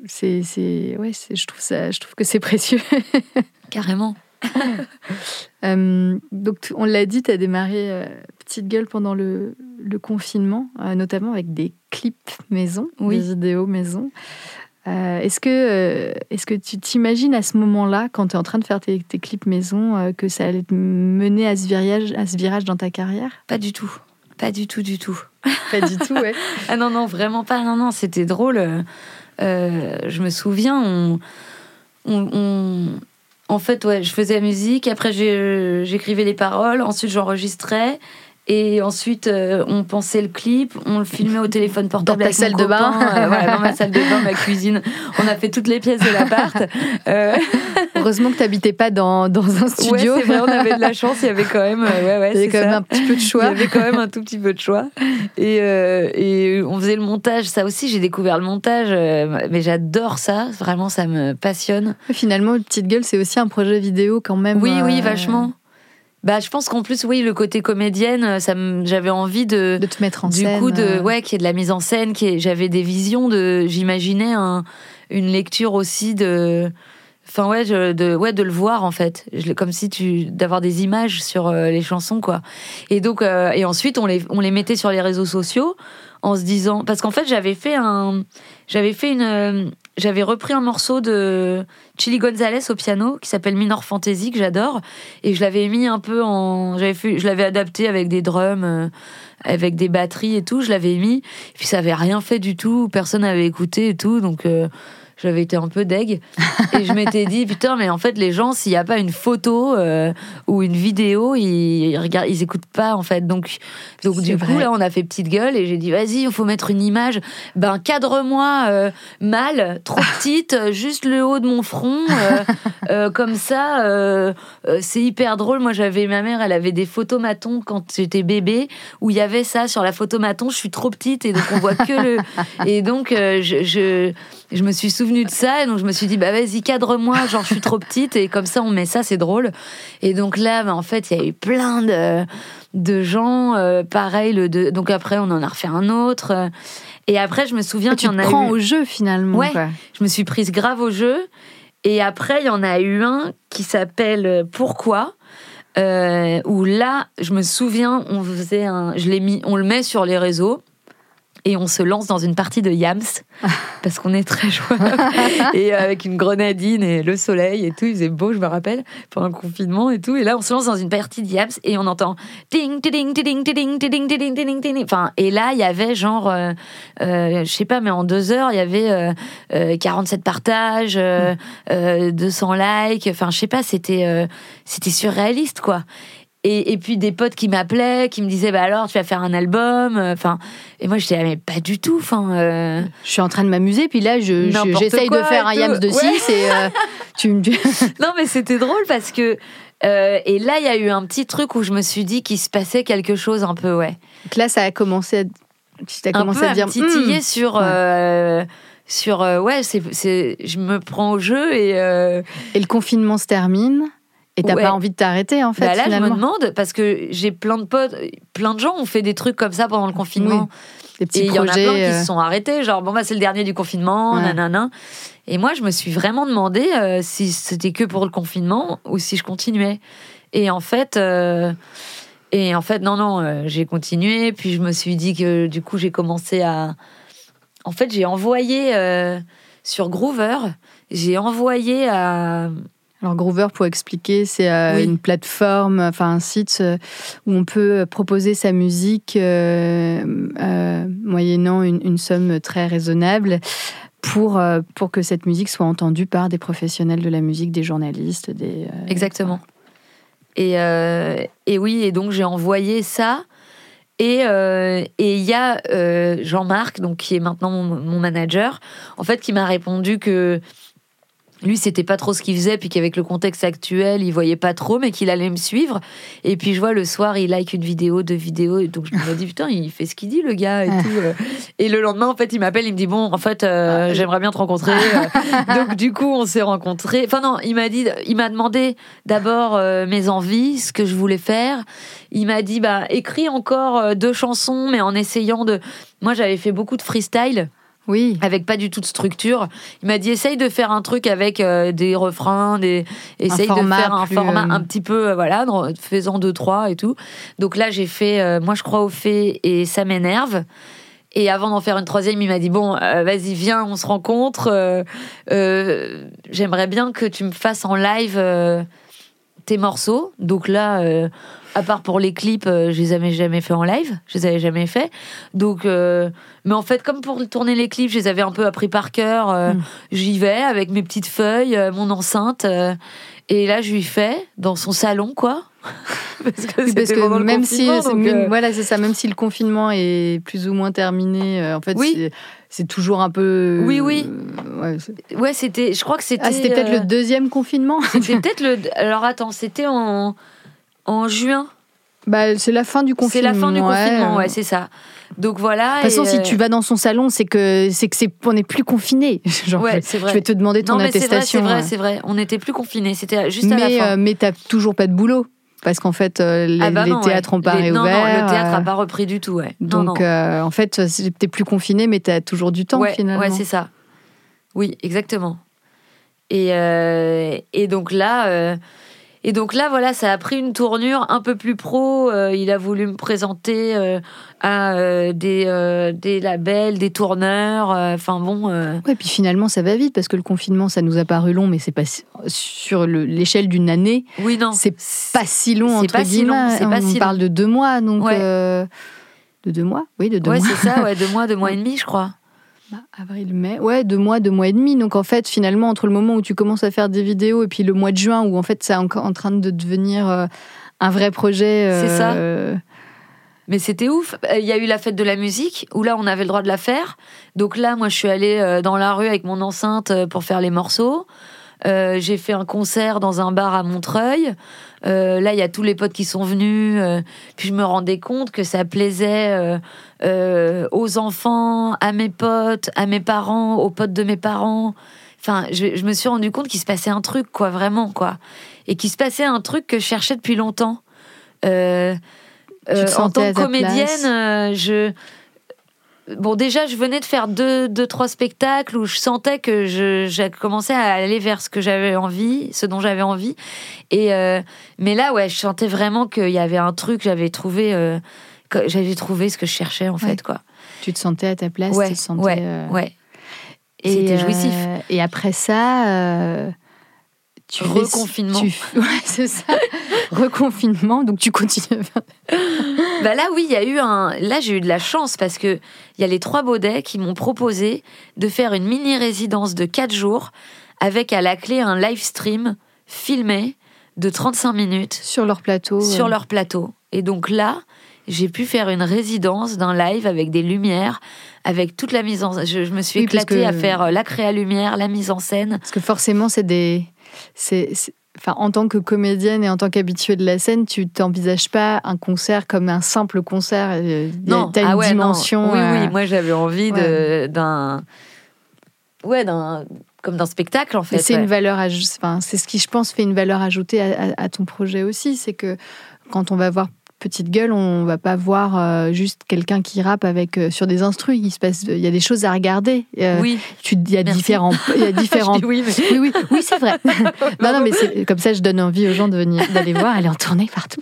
c'est, ouais, je trouve ça, je trouve que c'est précieux. Carrément. donc, on l'a dit, tu as démarré Petite Gueule pendant le, le confinement, notamment avec des clips maison, des vidéos maison. Euh, est-ce que, euh, est-ce que tu t'imagines à ce moment-là, quand tu es en train de faire tes, clips maison, euh, que ça allait te mener à ce, virage, à ce virage dans ta carrière? Pas du tout. Pas du tout, du tout. Pas du tout, ouais. ah non, non, vraiment pas. Non, non, c'était drôle. je me souviens, on, on, en fait, ouais, je faisais la musique, après j'écrivais les paroles, ensuite j'enregistrais. Et ensuite, euh, on pensait le clip, on le filmait au téléphone portable. Dans ta salle de bain euh, voilà, Dans ma salle de bain, ma cuisine. On a fait toutes les pièces de l'appart. Euh... Heureusement que tu n'habitais pas dans, dans, un studio. Ouais, c'est vrai, on avait de la chance, il y avait quand même, euh, ouais, ouais, il y avait quand même un petit peu de choix. Il y avait quand même un tout petit peu de choix. Et, et on faisait le montage, ça aussi, j'ai découvert le montage, mais j'adore ça, vraiment, ça me passionne. Finalement, Petite Gueule, c'est aussi un projet vidéo quand même. Oui, oui, vachement. Bah, je pense qu'en plus, oui, le côté comédienne, euh, ça j'avais envie de de te mettre en du scène. Du coup, de euh. ouais, qui est de la mise en scène, qui j'avais des visions de, j'imaginais un, une lecture aussi de, enfin ouais, de ouais de le voir en fait, je, comme si tu d'avoir des images sur euh, les chansons quoi. Et donc et ensuite on les on les mettait sur les réseaux sociaux en se disant parce qu'en fait j'avais fait un j'avais fait une j'avais repris un morceau de Chili Gonzalez au piano qui s'appelle Minor Fantasy que j'adore. Et je l'avais mis un peu en j'avais je l'avais adapté avec des drums euh, avec des batteries et tout je l'avais mis. Et puis ça avait rien fait du tout personne n'avait écouté et tout donc euh, j'avais été un peu deg. et je m'étais dit, putain, mais en fait, les gens, s'il n'y a pas une photo euh, ou une vidéo, ils, ils, regardent, ils écoutent pas, en fait. Donc, donc du coup, là, on a fait petite gueule et j'ai dit, vas-y, il faut mettre une image. Ben, cadre-moi euh, mal, trop petite, euh, juste le haut de mon front. comme ça, c'est hyper drôle. Moi, j'avais ma mère, elle avait des photomatons quand j'étais bébé où il y avait ça sur la photomaton. Je suis trop petite et donc on voit que le. Et donc, je, je je me suis souvenu de ça et donc je me suis dit bah vas-y cadre-moi genre je suis trop petite et comme ça on met ça c'est drôle. Et donc là bah, en fait il y a eu plein de de gens euh, pareil le de, donc après on en a refait un autre et après je me souviens qu'il y en a prends au jeu finalement ouais je me suis prise grave au jeu et après il y en a eu un qui s'appelle euh, pourquoi euh, où là je me souviens on faisait un je l'ai mis on le met sur les réseaux et on se lance dans une partie de Yams parce qu'on est très joueurs et euh, avec une grenadine et le soleil et tout, il faisait beau, je me rappelle, pendant le confinement et tout. Et là, on se lance dans une partie de Yams et on entend ding ding ding ding ding ding ding ding Enfin, et là, il y avait genre, euh, euh, je sais pas, mais en deux heures, il y avait 47 partages, 200 likes. Enfin, je sais pas, c'était c'était surréaliste quoi. Et, puis des potes qui m'appelaient, qui me disaient bah alors tu vas faire un album, euh, enfin et moi j'étais mais pas du tout, enfin. Euh. Je suis en train de m'amuser puis là je, j'essaye de faire un Yams de 6 et euh, tu me. non mais c'était drôle parce que et là il y a eu un petit truc où je me suis dit qu'il se passait quelque chose un peu ouais. Donc là ça a commencé à tu as commencé à, dire titiller hmm. sur. sur ouais c'est, c'est je me prends au jeu et et le confinement se termine et t'as pas envie de t'arrêter en fait bah là, finalement. je me demande parce que j'ai plein de potes, plein de gens ont fait des trucs comme ça pendant le confinement. Des petits et il y en a plein qui euh. se sont arrêtés, genre bon bah c'est le dernier du confinement, nanana. Et moi je me suis vraiment demandé euh, si c'était que pour le confinement ou si je continuais. Et en fait, euh, et en fait non non, j'ai continué. Puis je me suis dit que du coup j'ai commencé à, en fait j'ai envoyé sur Groover, j'ai envoyé à alors Groover, pour expliquer, c'est euh, une plateforme, enfin un site euh, où on peut proposer sa musique euh, moyennant une, somme très raisonnable pour, pour que cette musique soit entendue par des professionnels de la musique, des journalistes, des... Exactement. Et, et, oui, et donc j'ai envoyé ça. Et il y a Jean-Marc, donc qui est maintenant mon, mon, manager, en fait, qui m'a répondu que lui, c'était pas trop ce qu'il faisait, puis qu'avec le contexte actuel, il voyait pas trop, mais qu'il allait me suivre. Et puis je vois le soir, il like une vidéo, deux vidéos, et donc je me dis putain, il fait ce qu'il dit le gars et tout. Euh. Et le lendemain, en fait, il m'appelle, il me dit bon, en fait, euh, ah, j'aimerais bien te rencontrer. Euh. donc du coup, on s'est rencontrés. Enfin non, il m'a dit, il m'a demandé d'abord mes envies, ce que je voulais faire. Il m'a dit bah écris encore deux chansons, mais en essayant de. Moi, j'avais fait beaucoup de freestyle. Oui. Avec pas du tout de structure. Il m'a dit essaye de faire un truc avec euh, des refrains, des essaye de faire un format euh, un petit peu euh, voilà, faisant deux trois et tout. Donc là j'ai fait moi je crois au fait et ça m'énerve. Et avant d'en faire une troisième, il m'a dit bon, vas-y, viens, on se rencontre. J'aimerais bien que tu me fasses en live tes morceaux. Donc là, à part pour les clips, euh, je les avais jamais fait en live, je les avais jamais fait. Donc, euh, mais en fait, comme pour tourner les clips, je les avais un peu appris par cœur. Euh, mm. J'y vais avec mes petites feuilles, mon enceinte, et là, je lui fais dans son salon, quoi. parce que, même si voilà c'est ça même si le confinement est plus ou moins terminé en fait oui. c'est toujours un peu oui oui ouais, c'était je crois que c'était ah, c'était peut-être le deuxième confinement c'était peut-être le alors attends c'était en en juin. Bah, c'est la fin du confinement. C'est la fin du confinement, ouais, c'est ça. Donc voilà. De toute façon, si tu vas dans son salon, c'est que c'est que c'est on n'est plus confiné. ouais, c'est vrai. Je vais te demander ton attestation. C'est vrai, c'est vrai, On n'était plus confiné. C'était juste à la fin. Euh, mais t'as toujours pas de boulot. Parce qu'en fait, euh, les, ah bah théâtres n'ont pas réouvert. Non, le théâtre n'a euh, pas repris du tout, ouais. Donc, en fait, t'es plus confiné, mais t'as toujours du temps, finalement. Ouais, c'est ça. Oui, exactement. Et, et donc là, et donc là, voilà, ça a pris une tournure un peu plus pro. Euh, il a voulu me présenter euh, à euh, des, des, labels, des tourneurs. Enfin bon. Ouais, puis finalement, ça va vite parce que le confinement, ça nous a paru long, mais c'est pas sur l'échelle d'une année. Oui, non. C'est pas si long entre pas guillemets. Si long, pas On si parle de deux mois, donc. de deux mois Oui, de deux ouais, mois. c'est ça, ouais, deux mois, deux mois et demi, je crois. Bah, avril, mai, ouais, deux mois, deux mois et demi. Donc en fait, finalement, entre le moment où tu commences à faire des vidéos et puis le mois de juin où en fait c'est encore en train de devenir euh, un vrai projet. C'est ça. euh, Mais c'était ouf. Euh, Il y a eu la fête de la musique où là on avait le droit de la faire. Donc là, moi je suis allée euh, dans la rue avec mon enceinte euh, pour faire les morceaux. Euh, j'ai fait un concert dans un bar à Montreuil. Euh, là, il y a tous les potes qui sont venus. euh, puis je me rendais compte que ça plaisait euh, aux enfants, à mes potes, à mes parents, aux potes de mes parents. Enfin, je, je me suis rendu compte qu'il se passait un truc, quoi, vraiment, quoi. Et qu'il se passait un truc que je cherchais depuis longtemps. Euh, euh, en tant que comédienne, je. Bon, déjà, je venais de faire deux, deux trois spectacles où je sentais que je, j'ai commencé à aller vers ce que j'avais envie, ce dont j'avais envie. Et mais là, ouais, je sentais vraiment qu'il y avait un truc. J'avais trouvé, j'avais trouvé ce que je cherchais en fait, quoi. tu te sentais à ta place, Ouais, tu te sentais. ouais, euh, ouais. et, C'était jouissif. euh, et après ça, euh, tu fais- Reconfinement. tu- ouais, c'est ça. Reconfinement, donc tu continues. à faire- Bah là, oui, il y a eu un. Là, j'ai eu de la chance parce que il y a les trois Baudets qui m'ont proposé de faire une mini résidence de 4 jours avec à la clé un live stream filmé de 35 minutes sur leur plateau. sur leur plateau. Et donc là, j'ai pu faire une résidence d'un live avec des lumières, avec toute la mise en. Je, je me suis Oui, éclatée que- à faire euh, la créa lumière, la mise en scène. Parce que forcément, c'est des. c'est- Enfin, en tant que comédienne et en tant qu'habituée de la scène, tu t'envisages pas un concert comme un simple concert. euh, Non, t'as une ah ouais, non. dimension. Oui, euh, oui, moi j'avais envie ouais. d'un. Ouais, d'un. Comme d'un spectacle en fait. Et c'est ouais. une valeur, enfin, c'est ce qui, je pense, fait une valeur ajoutée à, à- à ton projet aussi. C'est que quand on va voir Petite Gueule, on va pas voir euh, juste quelqu'un qui rappe avec euh, sur des instrus. Il se passe, il y a des choses à regarder. Euh, Oui, tu, il y a Merci. différents, il y a différents. Oui, mais. oui, oui, oui, c'est vrai. non, non, mais comme ça, je donne envie aux gens de venir, d'aller voir. Est en tournée partout.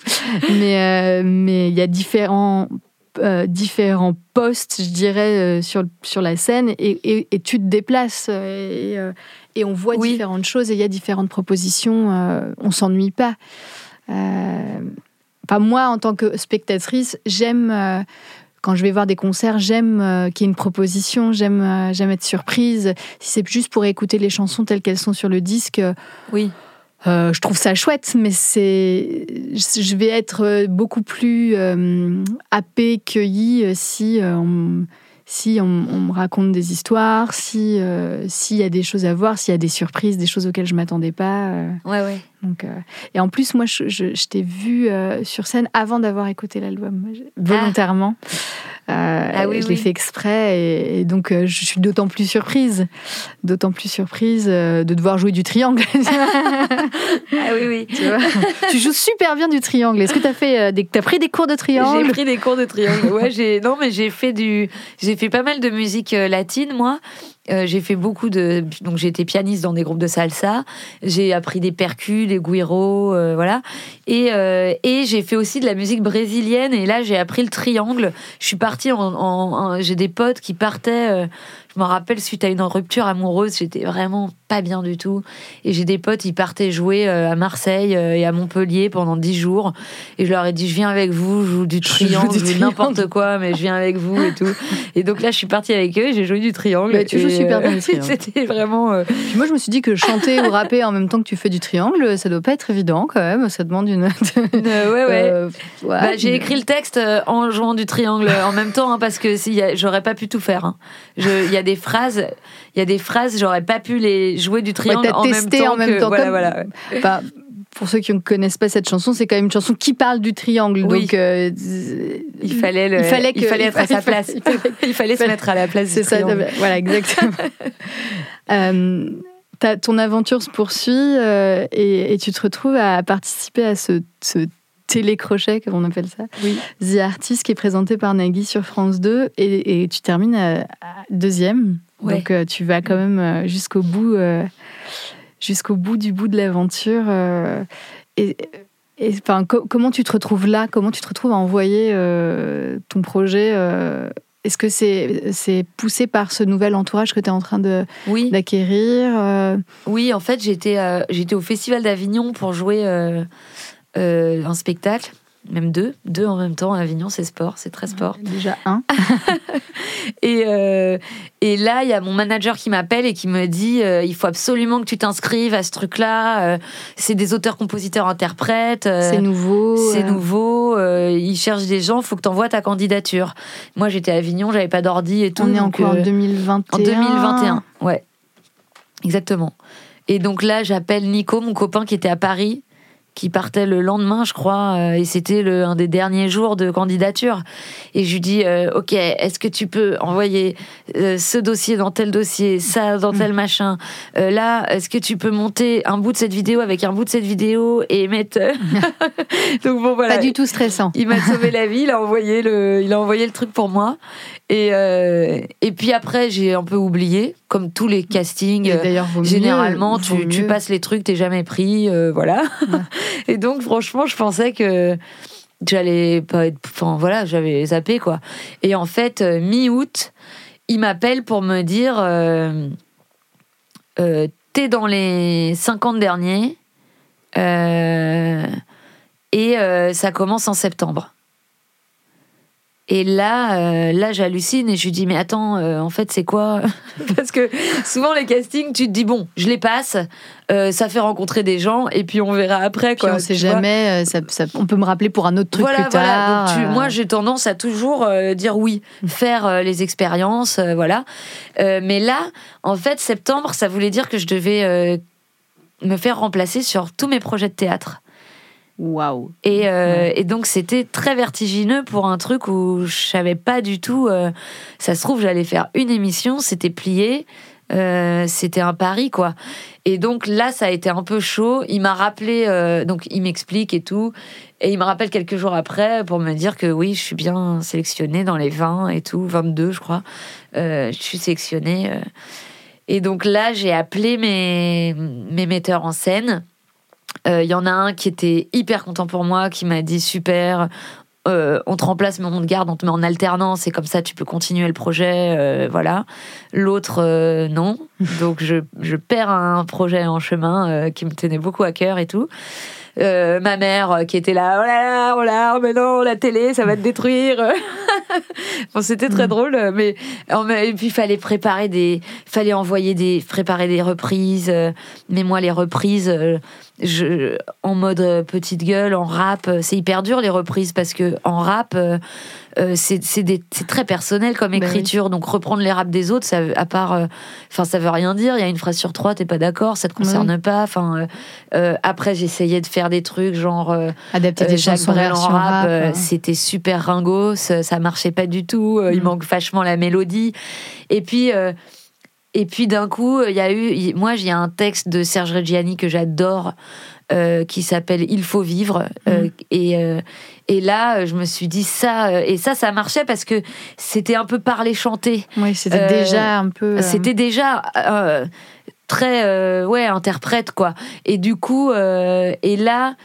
Mais, mais il y a différents, euh, différents postes, je dirais, euh, sur, sur la scène, et, et, et tu te déplaces et, et on voit Oui. différentes choses et il y a différentes propositions. euh, on s'ennuie pas. Enfin, moi, en tant que spectatrice, j'aime. euh, quand je vais voir des concerts, j'aime euh, qu'il y ait une proposition, j'aime euh, j'aime être surprise. Si c'est juste pour écouter les chansons telles qu'elles sont sur le disque, Oui. je trouve ça chouette, mais c'est, je vais être beaucoup plus happée, cueillie si on, si on, on me raconte des histoires, si s'il y a des choses à voir, s'il y a des surprises, des choses auxquelles je m'attendais pas. Ouais, ouais. Donc, euh, et en plus, moi, je, je- je t'ai vu euh, sur scène avant d'avoir écouté l'album, volontairement. Euh, Ah oui, je l'ai oui. fait exprès et, et donc je suis d'autant plus surprise, d'autant plus surprise de devoir jouer du triangle. Ah oui, oui. tu, vois? tu joues super bien du triangle. Est-ce que tu as fait des, pris des cours de J'ai triangle pris des cours de triangle. Ouais, j'ai non mais j'ai fait du j'ai fait pas mal de musique latine moi. Euh, j'ai fait beaucoup de donc j'ai été pianiste dans des groupes de salsa. J'ai appris des percus, des guiros, euh, voilà. Et euh, et j'ai fait aussi de la musique brésilienne et là j'ai appris le triangle. Je suis partie en, en- j'ai des potes qui partaient je me rappelle suite à une rupture amoureuse, j'étais vraiment pas bien du tout. Et j'ai des potes, ils partaient jouer euh, à Marseille euh, et à Montpellier pendant dix jours. Et je leur ai dit, je viens avec vous, je joue du Je triangle, du je joue n'importe quoi, mais je viens avec vous et tout. Et donc là, je suis partie avec eux, j'ai joué du triangle. Bah, tu joues super euh, bien triangle. C'était vraiment. euh, Moi, je me suis dit que chanter ou rapper en même temps que tu fais du triangle, ça doit pas être évident quand même. Ça demande une. une- ouais, ouais. Euh, ouais, Bah, j'ai écrit le texte euh, en jouant du triangle euh, en même temps hein, parce que a- j'aurais pas pu tout faire. hein. Je- Il y a des phrases, il y a des phrases, j'aurais pas pu les jouer du triangle t'as en même temps. en même que- temps, Voilà, ouais. Bah, pour ceux qui ne connaissent pas cette chanson, c'est quand même une chanson qui parle du triangle. Oui. Donc, euh, Il fallait, le- il fallait, que- il fallait être à sa place. il fallait- Il fallait se mettre à la place. C'est du ça, triangle. voilà, exactement. Euh, ton aventure se poursuit euh, et, et tu te retrouves à participer à ce, ce télécrochet, comme on appelle ça, Oui. The Artist, qui est présenté par Nagui sur France 2, et, et tu termines à, à deuxième. Ouais. Donc euh, tu vas quand même euh, jusqu'au bout, euh, jusqu'au bout du bout de l'aventure. euh, et et, enfin, co- comment tu te retrouves là? Comment tu te retrouves à envoyer ton projet Est-ce que c'est c'est poussé par ce nouvel entourage que tu es en train Oui. d'acquérir euh, Oui, en fait, j'étais j'étais au Festival d'Avignon pour jouer un spectacle. Même deux, deux en même temps à Avignon, c'est sport, c'est très sport. Déjà un. et, euh, et là, il y a mon manager qui m'appelle et qui me dit euh, il faut absolument que tu t'inscrives à ce truc-là. Euh, c'est des auteurs-compositeurs-interprètes. c'est nouveau. C'est nouveau. ils cherchent des gens, il faut que tu envoies ta candidature. Moi, j'étais à Avignon, j'avais pas d'ordi et tout. On est encore en 2021. En 2021, ouais. Exactement. Et donc là, j'appelle Nico, mon copain qui était à Paris qui partait le lendemain, je crois, euh, et c'était le un des derniers jours de candidature. Et je lui dis, euh, ok, est-ce que tu peux envoyer euh, ce dossier dans tel dossier, ça dans tel mm. machin. là, est-ce que tu peux monter un bout de cette vidéo avec un bout de cette vidéo et mettre. Donc bon voilà. Pas du tout stressant. Il m'a sauvé la vie. Il a envoyé le, il a envoyé le truc pour moi. Et et puis après, j'ai un peu oublié, comme tous les castings. Généralement, tu, tu, passes les trucs, t'es jamais pris, voilà. Et donc, franchement, je pensais que j'allais pas être. Enfin, voilà, j'avais zappé, quoi. Et en fait, euh, mi-août, il m'appelle pour me dire euh, euh, T'es dans les 50 derniers. et ça commence en septembre. Et là, euh, là, j'hallucine et je lui dis mais attends, euh, en fait, c'est quoi Parce que souvent les castings, tu te dis bon, je les passe, euh, ça fait rencontrer des gens et puis on verra après quoi. on sait jamais, ça, on peut me rappeler pour un autre truc plus tard. Voilà. moi, j'ai tendance à toujours dire oui, faire les expériences, voilà. mais là, en fait, septembre, ça voulait dire que je devais me faire remplacer sur tous mes projets de théâtre. Waouh. Et, euh, et, donc c'était très vertigineux pour un truc où je savais pas du tout. Euh, ça se trouve j'allais faire une émission, c'était plié, euh, c'était un pari quoi. Et donc là ça a été un peu chaud. Il m'a rappelé, donc il m'explique et tout, et il me rappelle quelques jours après pour me dire que oui je suis bien sélectionnée dans les 20 et tout, 22 je crois. je suis sélectionnée. Et donc là j'ai appelé mes mes metteurs en scène il euh, y en a un qui était hyper content pour moi, qui m'a dit super. Euh, on te remplace, mais on te garde, on te met en alternance, et comme ça, tu peux continuer le projet. Euh, voilà. L'autre, non. Donc, je, je, perds un projet en chemin qui me tenait beaucoup à cœur et tout. Ma mère qui était là, oh là là, oh là, mais non, la télé, ça va te détruire. bon, c'était très mm. drôle, mais et puis il fallait préparer des, fallait envoyer des, préparer des reprises. Mais moi, les reprises, je, en mode petite gueule, en rap, c'est hyper dur les reprises parce que en rap, c'est très personnel comme bah écriture. Donc reprendre les raps des autres, ça, à part, enfin, ça veut rien dire. Il y a une phrase sur trois, t'es pas d'accord, ça te concerne pas. Enfin, après, j'essayais de faire des trucs genre euh, adapter des euh, chansons en rap, euh, c'était super ringos, ça marchait pas du tout, il mm. manque vachement la mélodie. Et puis et puis d'un coup, il y a eu moi j'ai un texte de Serge Reggiani que j'adore qui s'appelle Il faut vivre mm. et et là, je me suis dit ça, et ça, ça marchait parce que c'était un peu parler chanter. Oui, c'était déjà un peu. C'était déjà très euh, ouais interprète quoi et du coup euh, et là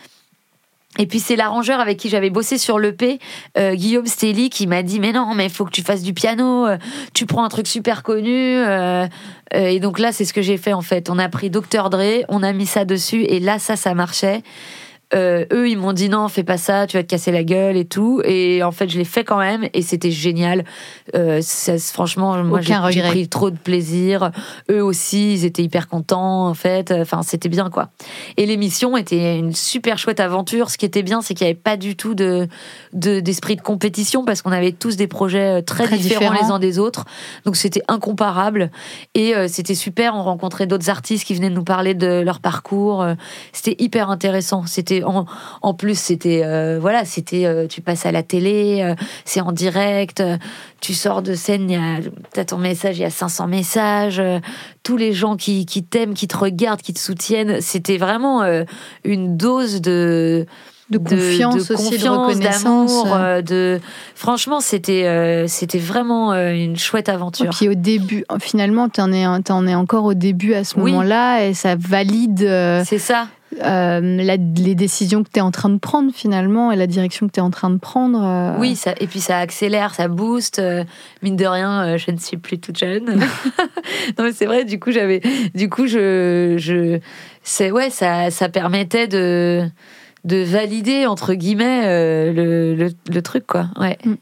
et puis c'est l'arrangeur avec qui j'avais bossé sur l'EP, euh, Guillaume Stelly, qui m'a dit mais non mais il faut que tu fasses du piano, tu prends un truc super connu. et donc là c'est ce que j'ai fait en fait. On a pris Dr Dre, on a mis ça dessus et là ça ça marchait. Euh, eux, ils m'ont dit non, fais pas ça, tu vas te casser la gueule et tout. Et en fait, je l'ai fait quand même et c'était génial. Euh, franchement, moi, j'ai pris trop de plaisir. Eux aussi, ils étaient hyper contents, en fait. Enfin, c'était bien, quoi. Et l'émission était une super chouette aventure. Ce qui était bien, c'est qu'il n'y avait pas du tout de, d'esprit de, compétition parce qu'on avait tous des projets euh, très, différents, les uns des autres. Donc, c'était incomparable. Et c'était super. On rencontrait d'autres artistes qui venaient nous parler de leur parcours. C'était hyper intéressant. C'était en, plus c'était euh, voilà c'était euh, tu passes à la télé euh, c'est en direct tu sors de scène tu as ton message il y a 500 messages tous les gens qui, qui t'aiment qui te regardent qui te soutiennent c'était vraiment une dose de de confiance de, aussi, de reconnaissance. de franchement, c'était c'était vraiment une chouette aventure. Et puis au début, finalement, tu en es en es encore au début à ce moment-là et ça valide. C'est ça. Euh, les décisions que tu es en train de prendre finalement et la direction que tu es en train de prendre. Euh. Oui, ça, et puis ça accélère, ça booste. Euh, mine de rien, je ne suis plus toute jeune. non mais c'est vrai, du coup, j'avais. Du coup, je. je c'est, ouais, ça, ça permettait de de valider entre guillemets euh, le, le, le, truc quoi ouais mm.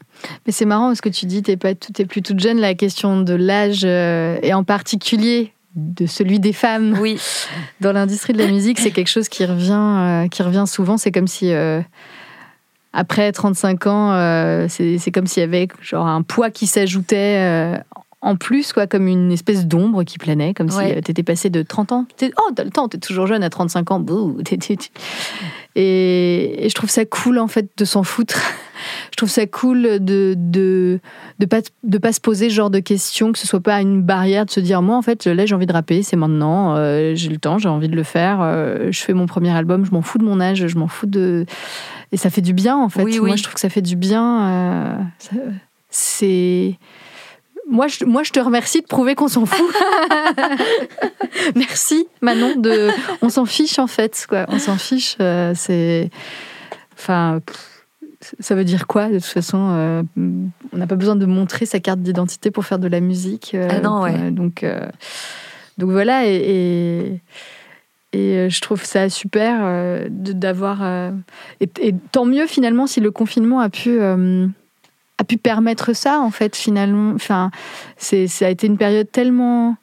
mais c'est marrant ce que tu dis t'es pas t'es plus toute jeune la question de l'âge euh, et en particulier de celui des femmes oui. dans l'industrie de la musique c'est quelque chose qui revient euh, qui revient souvent. C'est comme si après 35 ans c'est comme s'il y avait genre un poids qui s'ajoutait en plus, quoi, comme une espèce d'ombre qui planait, comme si tu étais passé de 30 ans. oh, t'as le temps, t'es toujours jeune à 35 ans. Et, et, je trouve ça cool, en fait, de s'en foutre. je trouve ça cool de de, de, pas, de pas se poser ce genre de questions, que ce soit pas une barrière de se dire, moi, en fait, là, j'ai envie de rapper, c'est maintenant, euh, j'ai le temps, j'ai envie de le faire, euh, je fais mon premier album, je m'en fous de mon âge, je m'en fous de. Et ça fait du bien, en fait. Oui, moi, je trouve que ça fait du bien. Euh, c'est moi je, moi, je te remercie de prouver qu'on s'en fout. Merci, Manon. De, on s'en fiche, en fait. Quoi. On s'en fiche. Euh, c'est. Enfin. Ça veut dire quoi, de toute façon euh, On n'a pas besoin de montrer sa carte d'identité pour faire de la musique. Euh, ah non, ouais. donc, donc voilà. Et, et, je trouve ça super d'avoir. Et, et, tant mieux, finalement, si le confinement a pu a pu permettre ça en fait finalement. Enfin c'est ça a été une période tellement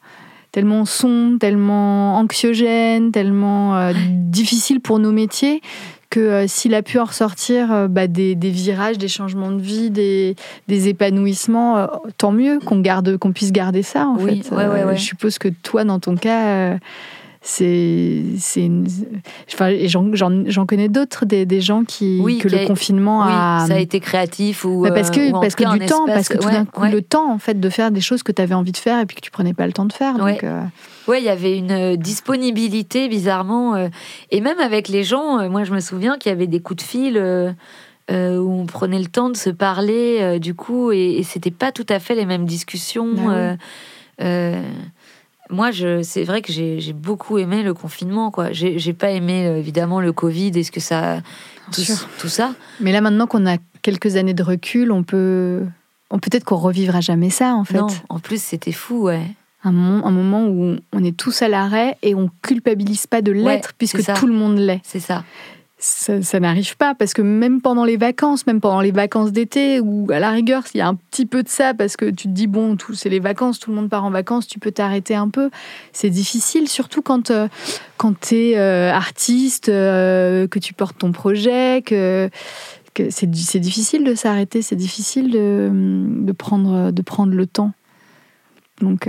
tellement sombre tellement anxiogène tellement euh, difficile pour nos métiers que euh, s'il a pu en ressortir euh, bah, des, des, virages des changements de vie des, des épanouissements tant mieux qu'on garde qu'on puisse garder ça en oui, fait. ouais, ouais, je suppose que toi dans ton cas c'est enfin j'en connais d'autres des, des, gens qui oui, que le confinement oui, a ça a été créatif ou bah parce que ou parce que du temps espace, parce que tout d'un coup le temps en fait de faire des choses que tu avais envie de faire et puis que tu prenais pas le temps de faire donc euh... ouais il y avait une euh, disponibilité bizarrement euh, et même avec les gens euh, moi je me souviens qu'il y avait des coups de fil euh, où on prenait le temps de se parler du coup et, et c'était pas tout à fait les mêmes discussions ah oui moi, je, c'est vrai que j'ai, beaucoup aimé le confinement. Quoi. J'ai, j'ai pas aimé euh, évidemment le Covid et ce que ça, tout, tout, ça. Mais là, maintenant qu'on a quelques années de recul, on peut, on peut-être qu'on revivra jamais ça, en fait. Non, en plus, c'était fou, ouais. Un moment, un moment où on est tous à l'arrêt et on culpabilise pas de l'être ouais, puisque tout le monde l'est. C'est ça ça, n'arrive pas parce que même pendant les vacances, même pendant les vacances d'été, ou à la rigueur, il y a un petit peu de ça parce que tu te dis, bon, c'est les vacances, tout le monde part en vacances, tu peux t'arrêter un peu. C'est difficile, surtout quand, euh, quand tu es euh, artiste, euh, que tu portes ton projet, que, c'est difficile de s'arrêter, c'est difficile de, de, prendre, de prendre le temps. Donc.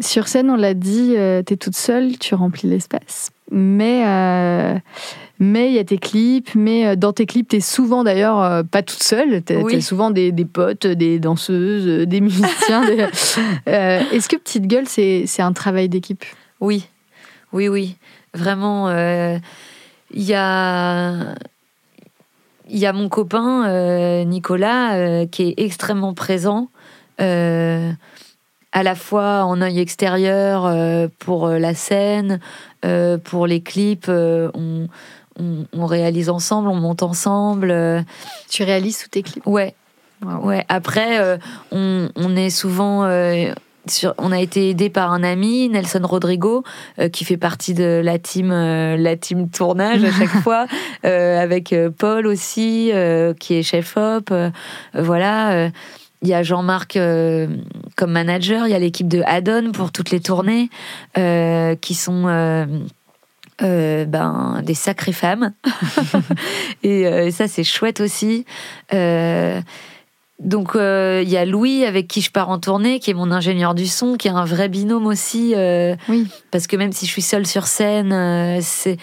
Sur scène, on l'a dit, euh, tu es toute seule, tu remplis l'espace. Mais euh, mais il y a tes clips, mais euh, dans tes clips, tu es souvent d'ailleurs euh, pas toute seule, tu oui. souvent des, des, potes, des danseuses, des musiciens. des... Est-ce que Petite Gueule, c'est un travail d'équipe? Oui, oui, oui. Vraiment, il y a il y a mon copain euh, Nicolas euh, qui est extrêmement présent, euh, à la fois en œil extérieur pour la scène, pour les clips. on, on, on, réalise ensemble, on monte ensemble. Tu réalises sous tes clips? Ouais. Wow. Ouais. Après, on, on, est souvent sur, on a été aidé par un ami, Nelson Rodrigo, euh, qui fait partie de la team, euh, la team tournage à chaque fois, euh, avec Paul aussi, qui est chef op. voilà. Il y a Jean-Marc comme manager, il y a l'équipe de Addon pour toutes les tournées, qui sont ben, des sacrées femmes. et ça, c'est chouette aussi. Donc il euh, y a Louis avec qui je pars en tournée, qui est mon ingénieur du son, qui est un vrai binôme aussi. Euh, oui. Parce que même si je suis seule sur scène, euh, c'est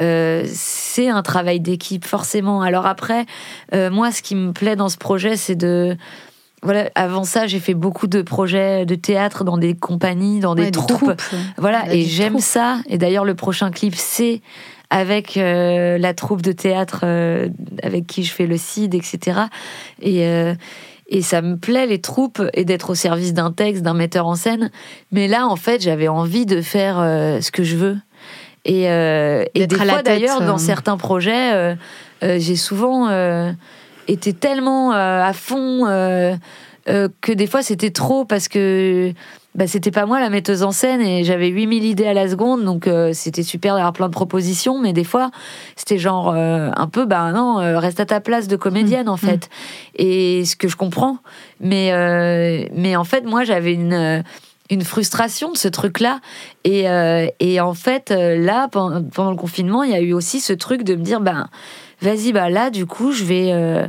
c'est un travail d'équipe forcément. Alors après, moi, ce qui me plaît dans ce projet, c'est de voilà, avant ça, j'ai fait beaucoup de projets de théâtre dans des compagnies, dans des, ouais, troupes. Des troupes. Voilà, et j'aime ça. Et d'ailleurs, le prochain clip, c'est avec euh, la troupe de théâtre euh, avec qui je fais le CID, etc. Et, euh, et ça me plaît, les troupes, et d'être au service d'un texte, d'un metteur en scène. Mais là, en fait, j'avais envie de faire ce que je veux. Et, et des fois, d'ailleurs, dans certains projets, j'ai souvent été tellement à fond que des fois, c'était trop parce que bah, c'était pas moi la metteuse en scène et j'avais 8000 idées à la seconde, donc euh, c'était super d'avoir plein de propositions, mais des fois, c'était genre euh, un peu, bah non, euh, reste à ta place de comédienne en Mmh. fait. Et ce que je comprends, mais, euh, mais en fait, moi, j'avais une. une frustration de ce truc-là. Et, euh, et en fait, euh, là, pendant, pendant le confinement, il y a eu aussi ce truc de me dire, ben, vas-y, bah là, du coup, je vais, euh,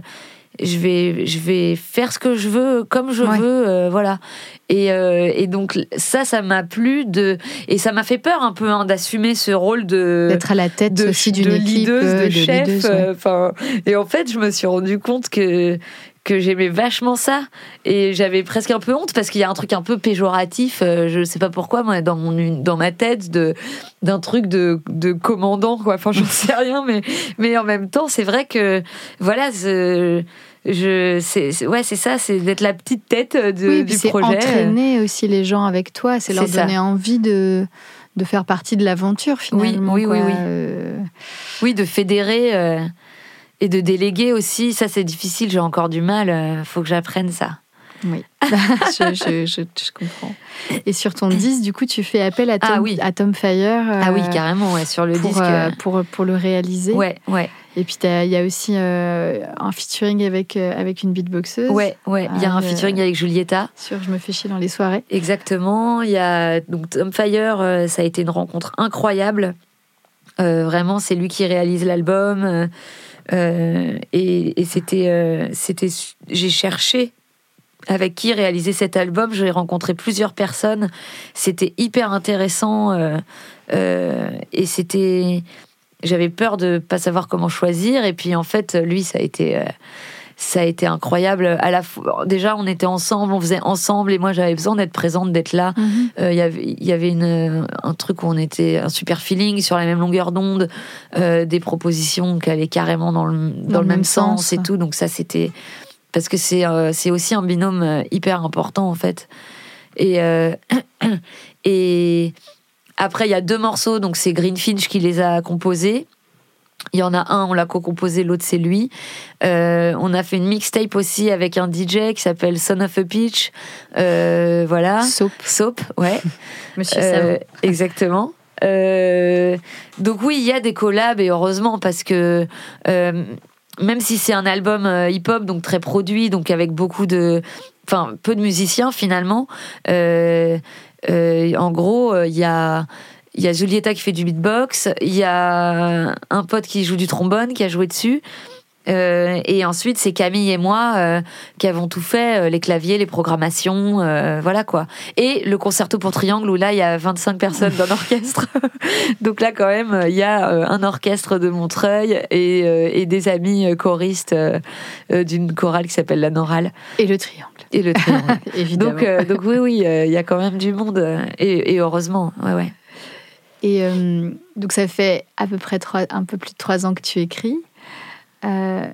je vais, je vais faire ce que je veux, comme je Ouais. veux, euh, voilà. Et, euh, et donc ça, ça m'a plu de, et ça m'a fait peur un peu hein, d'assumer ce rôle de D'être à la tête de, aussi d'une de équipe. leaduse, euh, de chef. leaduse, ouais. enfin, et en fait, je me suis rendu compte que que j'aimais vachement ça et j'avais presque un peu honte parce qu'il y a un truc un peu péjoratif euh, je sais pas pourquoi moi dans mon dans ma tête de d'un truc de, de commandant quoi enfin j'en sais rien mais mais en même temps c'est vrai que voilà ce- je c'est ouais c'est ça c'est d'être la petite tête de, oui, du c'est projet entraîner aussi les gens avec toi, c'est leur C'est ça. donner envie de, de faire partie de l'aventure finalement. oui, oui, quoi. oui. Euh, Oui, de fédérer euh, et de déléguer aussi, ça c'est difficile, j'ai encore du mal, euh, faut que j'apprenne ça. oui, je, je, je, je comprends. Et sur ton 10, du coup, tu fais appel à Tom, Ah oui. à Tom Fire euh, ah oui, carrément, ouais, sur le pour, disque. euh, pour, pour le réaliser. ouais, ouais, Et puis, il y a aussi euh, un featuring avec, avec une beatboxeuse. ouais, ouais. Il y a Ah, un le- featuring avec Julieta. Sur Je me fais chier dans les soirées. Exactement. Il y a donc Tom Fire, ça a été une rencontre incroyable. Vraiment, c'est lui qui réalise l'album. Euh, et c'était, euh, c'était, j'ai cherché avec qui réaliser cet album. J'ai rencontré plusieurs personnes. C'était hyper intéressant euh, et c'était. J'avais peur de pas savoir comment choisir et puis en fait lui ça a été ça a été incroyable. À la fois déjà on était ensemble on faisait ensemble et moi j'avais besoin d'être présente d'être là. Euh, il y avait il y avait une un truc où on était un super feeling sur la même longueur d'onde euh, des propositions qui allaient carrément dans le dans, le même, sens, et tout. Donc ça c'était parce que c'est euh, c'est aussi un binôme euh, hyper important en fait. Et euh, et après il y a deux morceaux. Donc c'est Greenfinch qui les a composés il y en a un, on l'a co-composé, l'autre c'est lui. Euh, on a fait une mixtape aussi avec un DJ qui s'appelle Son of a Peach. Euh, voilà. Soap, Soap, ouais. Monsieur Euh, exactement. Euh, donc oui, il y a des collabs et heureusement parce que même si c'est un album hip-hop, donc très produit, donc avec beaucoup de, enfin peu de musiciens finalement. en gros, il y a il y a Julieta qui fait du beatbox, il y a un pote qui joue du trombone qui a joué dessus. Euh, et ensuite, c'est Camille et moi euh, qui avons tout fait, euh, les claviers, les programmations, voilà quoi. Et le concerto pour triangle où là, il y a 25 personnes dans l'orchestre. Donc là, quand même, il y a un orchestre de Montreuil et, et des amis choristes d'une chorale qui s'appelle La Norale Et le triangle, et le triangle. évidemment. donc, donc oui, oui, il y a quand même du monde et, et heureusement, ouais, ouais. Et euh, donc ça fait à peu près un peu plus de trois ans que tu écris. Euh,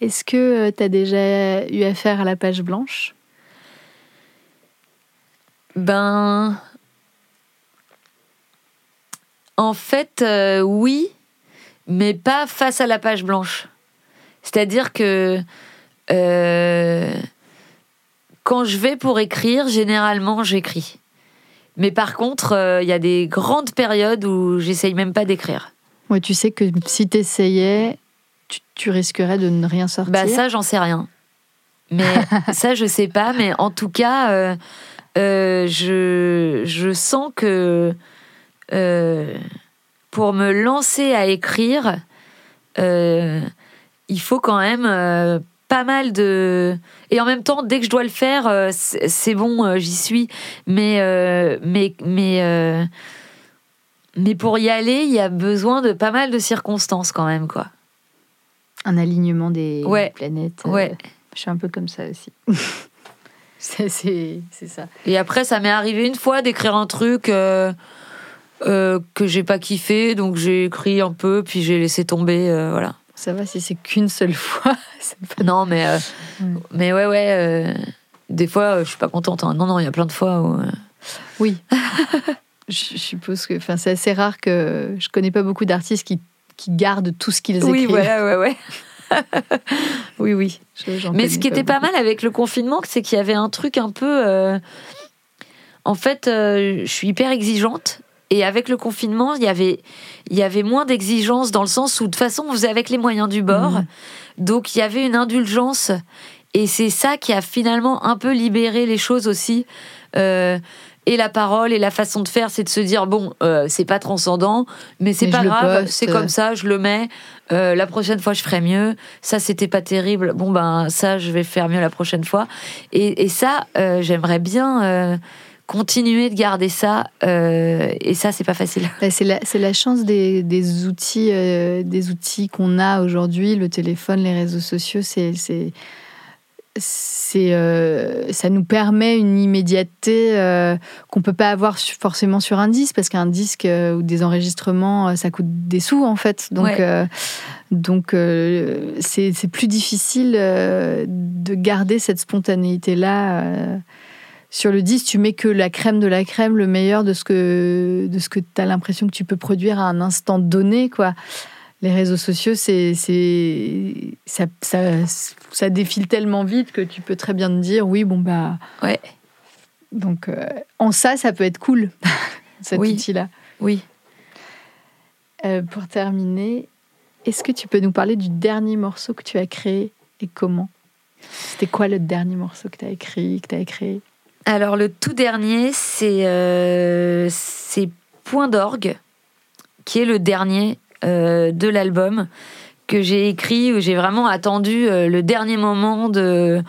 Est-ce que tu as déjà eu affaire à la page blanche? Ben. En fait, euh, oui, mais pas face à la page blanche. C'est-à-dire que euh, quand je vais pour écrire, généralement, j'écris. Mais par contre, euh, il y a des grandes périodes où j'essaye même pas d'écrire. Ouais, tu sais que si tu essayais, tu, tu risquerais de ne rien sortir. Bah ça, j'en sais rien. Mais ça, je sais pas. Mais en tout cas, euh, euh, je, je sens que pour me lancer à écrire, il faut quand même pas mal de... Et en même temps, dès que je dois le faire, euh, c'est bon, euh, j'y suis. Mais, euh, mais, mais, euh, mais pour y aller, il y a besoin de pas mal de circonstances quand même, quoi. Un alignement des Ouais. planètes. Ouais. je suis un peu comme ça aussi. c'est ça. Et après, ça m'est arrivé une fois d'écrire un truc euh, que j'ai pas kiffé, donc j'ai écrit un peu, puis j'ai laissé tomber, voilà. Ça va si c'est qu'une seule fois. pas- Non, mais, euh, Mm. mais ouais, ouais. euh, des fois, euh, je suis pas contente. hein. Non, non, il y a plein de fois où. Oui. je, suppose que enfin, c'est assez rare que je connais pas beaucoup d'artistes qui, qui gardent tout ce qu'ils Oui, écrivent. voilà, ouais, ouais. oui, oui. Je- Mais ce qui était pas mal avec le confinement, c'est qu'il y avait un truc un peu. euh, en fait, je suis hyper exigeante. Et avec le confinement, il y avait, il y avait moins d'exigences dans le sens où, de toute façon, on faisait avec les moyens du bord. Mhm. Donc, il y avait une indulgence. Et c'est ça qui a finalement un peu libéré les choses aussi. Euh, et la parole et la façon de faire, c'est de se dire bon, euh, c'est pas transcendant, mais c'est pas grave, c'est comme ça, je le mets. Euh, la prochaine fois, je ferai mieux. Ça, c'était pas terrible. Bon, ben, ça, je vais faire mieux la prochaine fois. Et, et ça, euh, j'aimerais bien continuer de garder ça. euh, et ça, c'est pas facile. Bah, c'est la, chance des, des outils, euh, des outils qu'on a aujourd'hui, le téléphone, les réseaux sociaux. C'est, euh, ça nous permet une immédiateté euh, qu'on peut pas avoir forcément sur un disque, parce qu'un disque euh, ou des enregistrements, ça coûte des sous en fait. Donc, Ouais. donc c'est, plus difficile de garder cette spontanéité là. Sur le disque, tu mets que la crème de la crème, le meilleur de ce que, de ce que tu as l'impression que tu peux produire à un instant donné. Quoi. Les réseaux sociaux, c'est, c'est, ça, ça, ça défile tellement vite que tu peux très bien te dire oui, bon, bah. Ouais. Donc, euh, en ça, ça peut être cool, cet Oui. outil-là. Oui. Euh, pour terminer, est-ce que tu peux nous parler du dernier morceau que tu as créé et comment? C'était quoi le dernier morceau que tu as écrit, que tu as créé Alors, le tout dernier, c'est euh, c'est Point d'orgue, qui est le dernier euh, de l'album que j'ai écrit, où j'ai vraiment attendu euh, le dernier moment de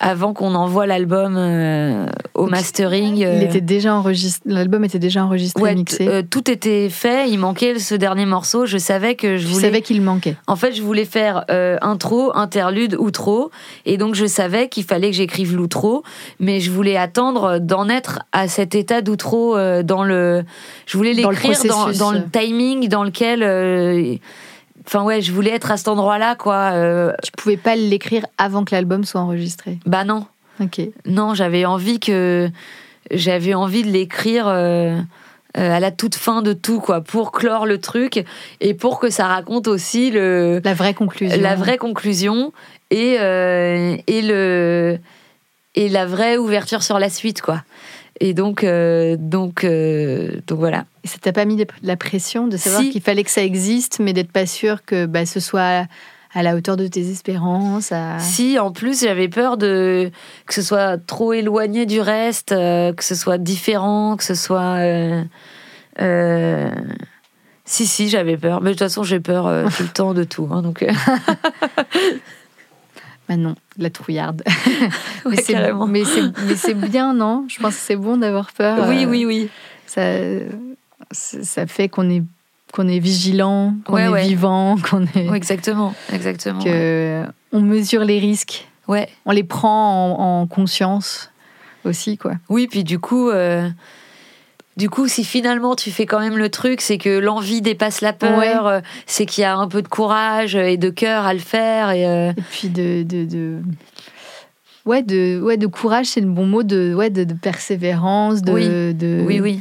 avant qu'on envoie l'album euh, au mastering. Il euh, était déjà enregistré, l'album était déjà enregistré, ouais, mixé. euh, tout était fait, il manquait ce dernier morceau. Je savais que je je voulais. savais qu'il manquait. En fait, je voulais faire intro, interlude, outro, et donc je savais qu'il fallait que j'écrive l'outro, mais je voulais attendre d'en être à cet état d'outro dans le. Je voulais l'écrire dans le timing dans lequel. Enfin ouais, je voulais être à cet endroit-là, quoi. euh, Tu pouvais pas l'écrire avant que l'album soit enregistré. bah non, Ok. non, j'avais envie que j'avais envie de l'écrire euh, euh, à la toute fin de tout, quoi, pour clore le truc et pour que ça raconte aussi le La vraie conclusion. la vraie conclusion et, euh, et, le, et la vraie ouverture sur la suite, quoi. Et donc, euh, donc, euh, donc voilà. Et ça t'a pas mis de la pression de savoir Si. qu'il fallait que ça existe, mais d'être pas sûr que bah, ce soit à la hauteur de tes espérances. à- Si, en plus, j'avais peur de que ce soit trop éloigné du reste, euh, que ce soit différent, que ce soit. Si, si, j'avais peur. Mais de toute façon, j'ai peur tout le temps de tout. hein, donc, Bah non, la trouillarde. mais c'est bien, non? Je pense que c'est bon d'avoir peur. Oui, euh, oui, oui. Ça, ça fait qu'on est, qu'on est vigilant, qu'on Ouais, est ouais. vivant, qu'on est. Exactement. exactement que on mesure les risques, ouais. on les prend en, en conscience aussi, quoi. Oui, puis du coup, euh, du coup, si finalement tu fais quand même le truc, c'est que l'envie dépasse la peur, Ouais. euh, c'est qu'il y a un peu de courage et de cœur à le faire. Et, euh, Et puis de, de, de- Ouais, de, ouais, de courage, c'est le bon mot, de, ouais, de, de persévérance, de, Oui. de- oui, oui.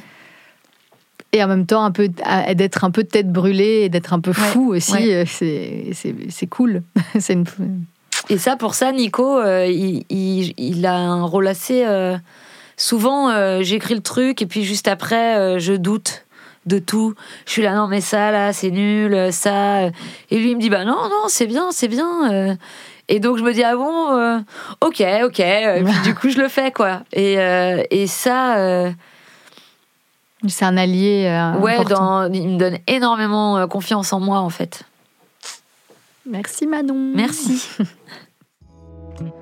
et en même temps un peu d'être un peu tête brûlée et d'être un peu fou aussi, ouais. euh, c'est cool. c'est une Et ça, pour ça, Nico, euh, il, il- il a un rôle assez. euh, souvent, euh, j'écris le truc et puis juste après, euh, je doute de tout. Je suis là, non, mais ça, là, c'est nul, euh, ça. Et lui, il me dit, bah non, non, c'est bien, c'est bien. Et donc, je me dis, ah bon, ok, ok. Et puis, du coup, je le fais, quoi. Et, et ça. c'est un allié. Ouais, important. dans, il me donne énormément confiance en moi, en fait. Merci Manon. Merci.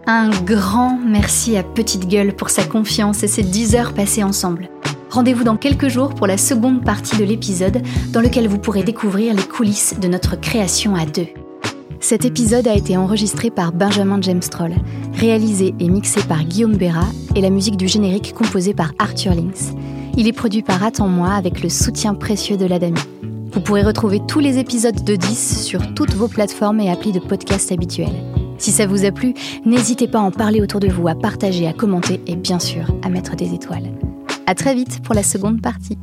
Un grand merci à Petite Gueule pour sa confiance et ses 10 heures passées ensemble. Rendez-vous dans quelques jours pour la seconde partie de l'épisode dans lequel vous pourrez découvrir les coulisses de notre création à deux. Cet épisode a été enregistré par Benjamin James Troll, réalisé et mixé par Guillaume Béra et la musique du générique composée par Arthur Links. Il est produit par Attends-moi avec le soutien précieux de l'Adami. Vous pourrez retrouver tous les épisodes de 10 sur toutes vos plateformes et applis de podcast habituels. Si ça vous a plu, n'hésitez pas à en parler autour de vous, à partager, à commenter et bien sûr à mettre des étoiles. À très vite pour la seconde partie.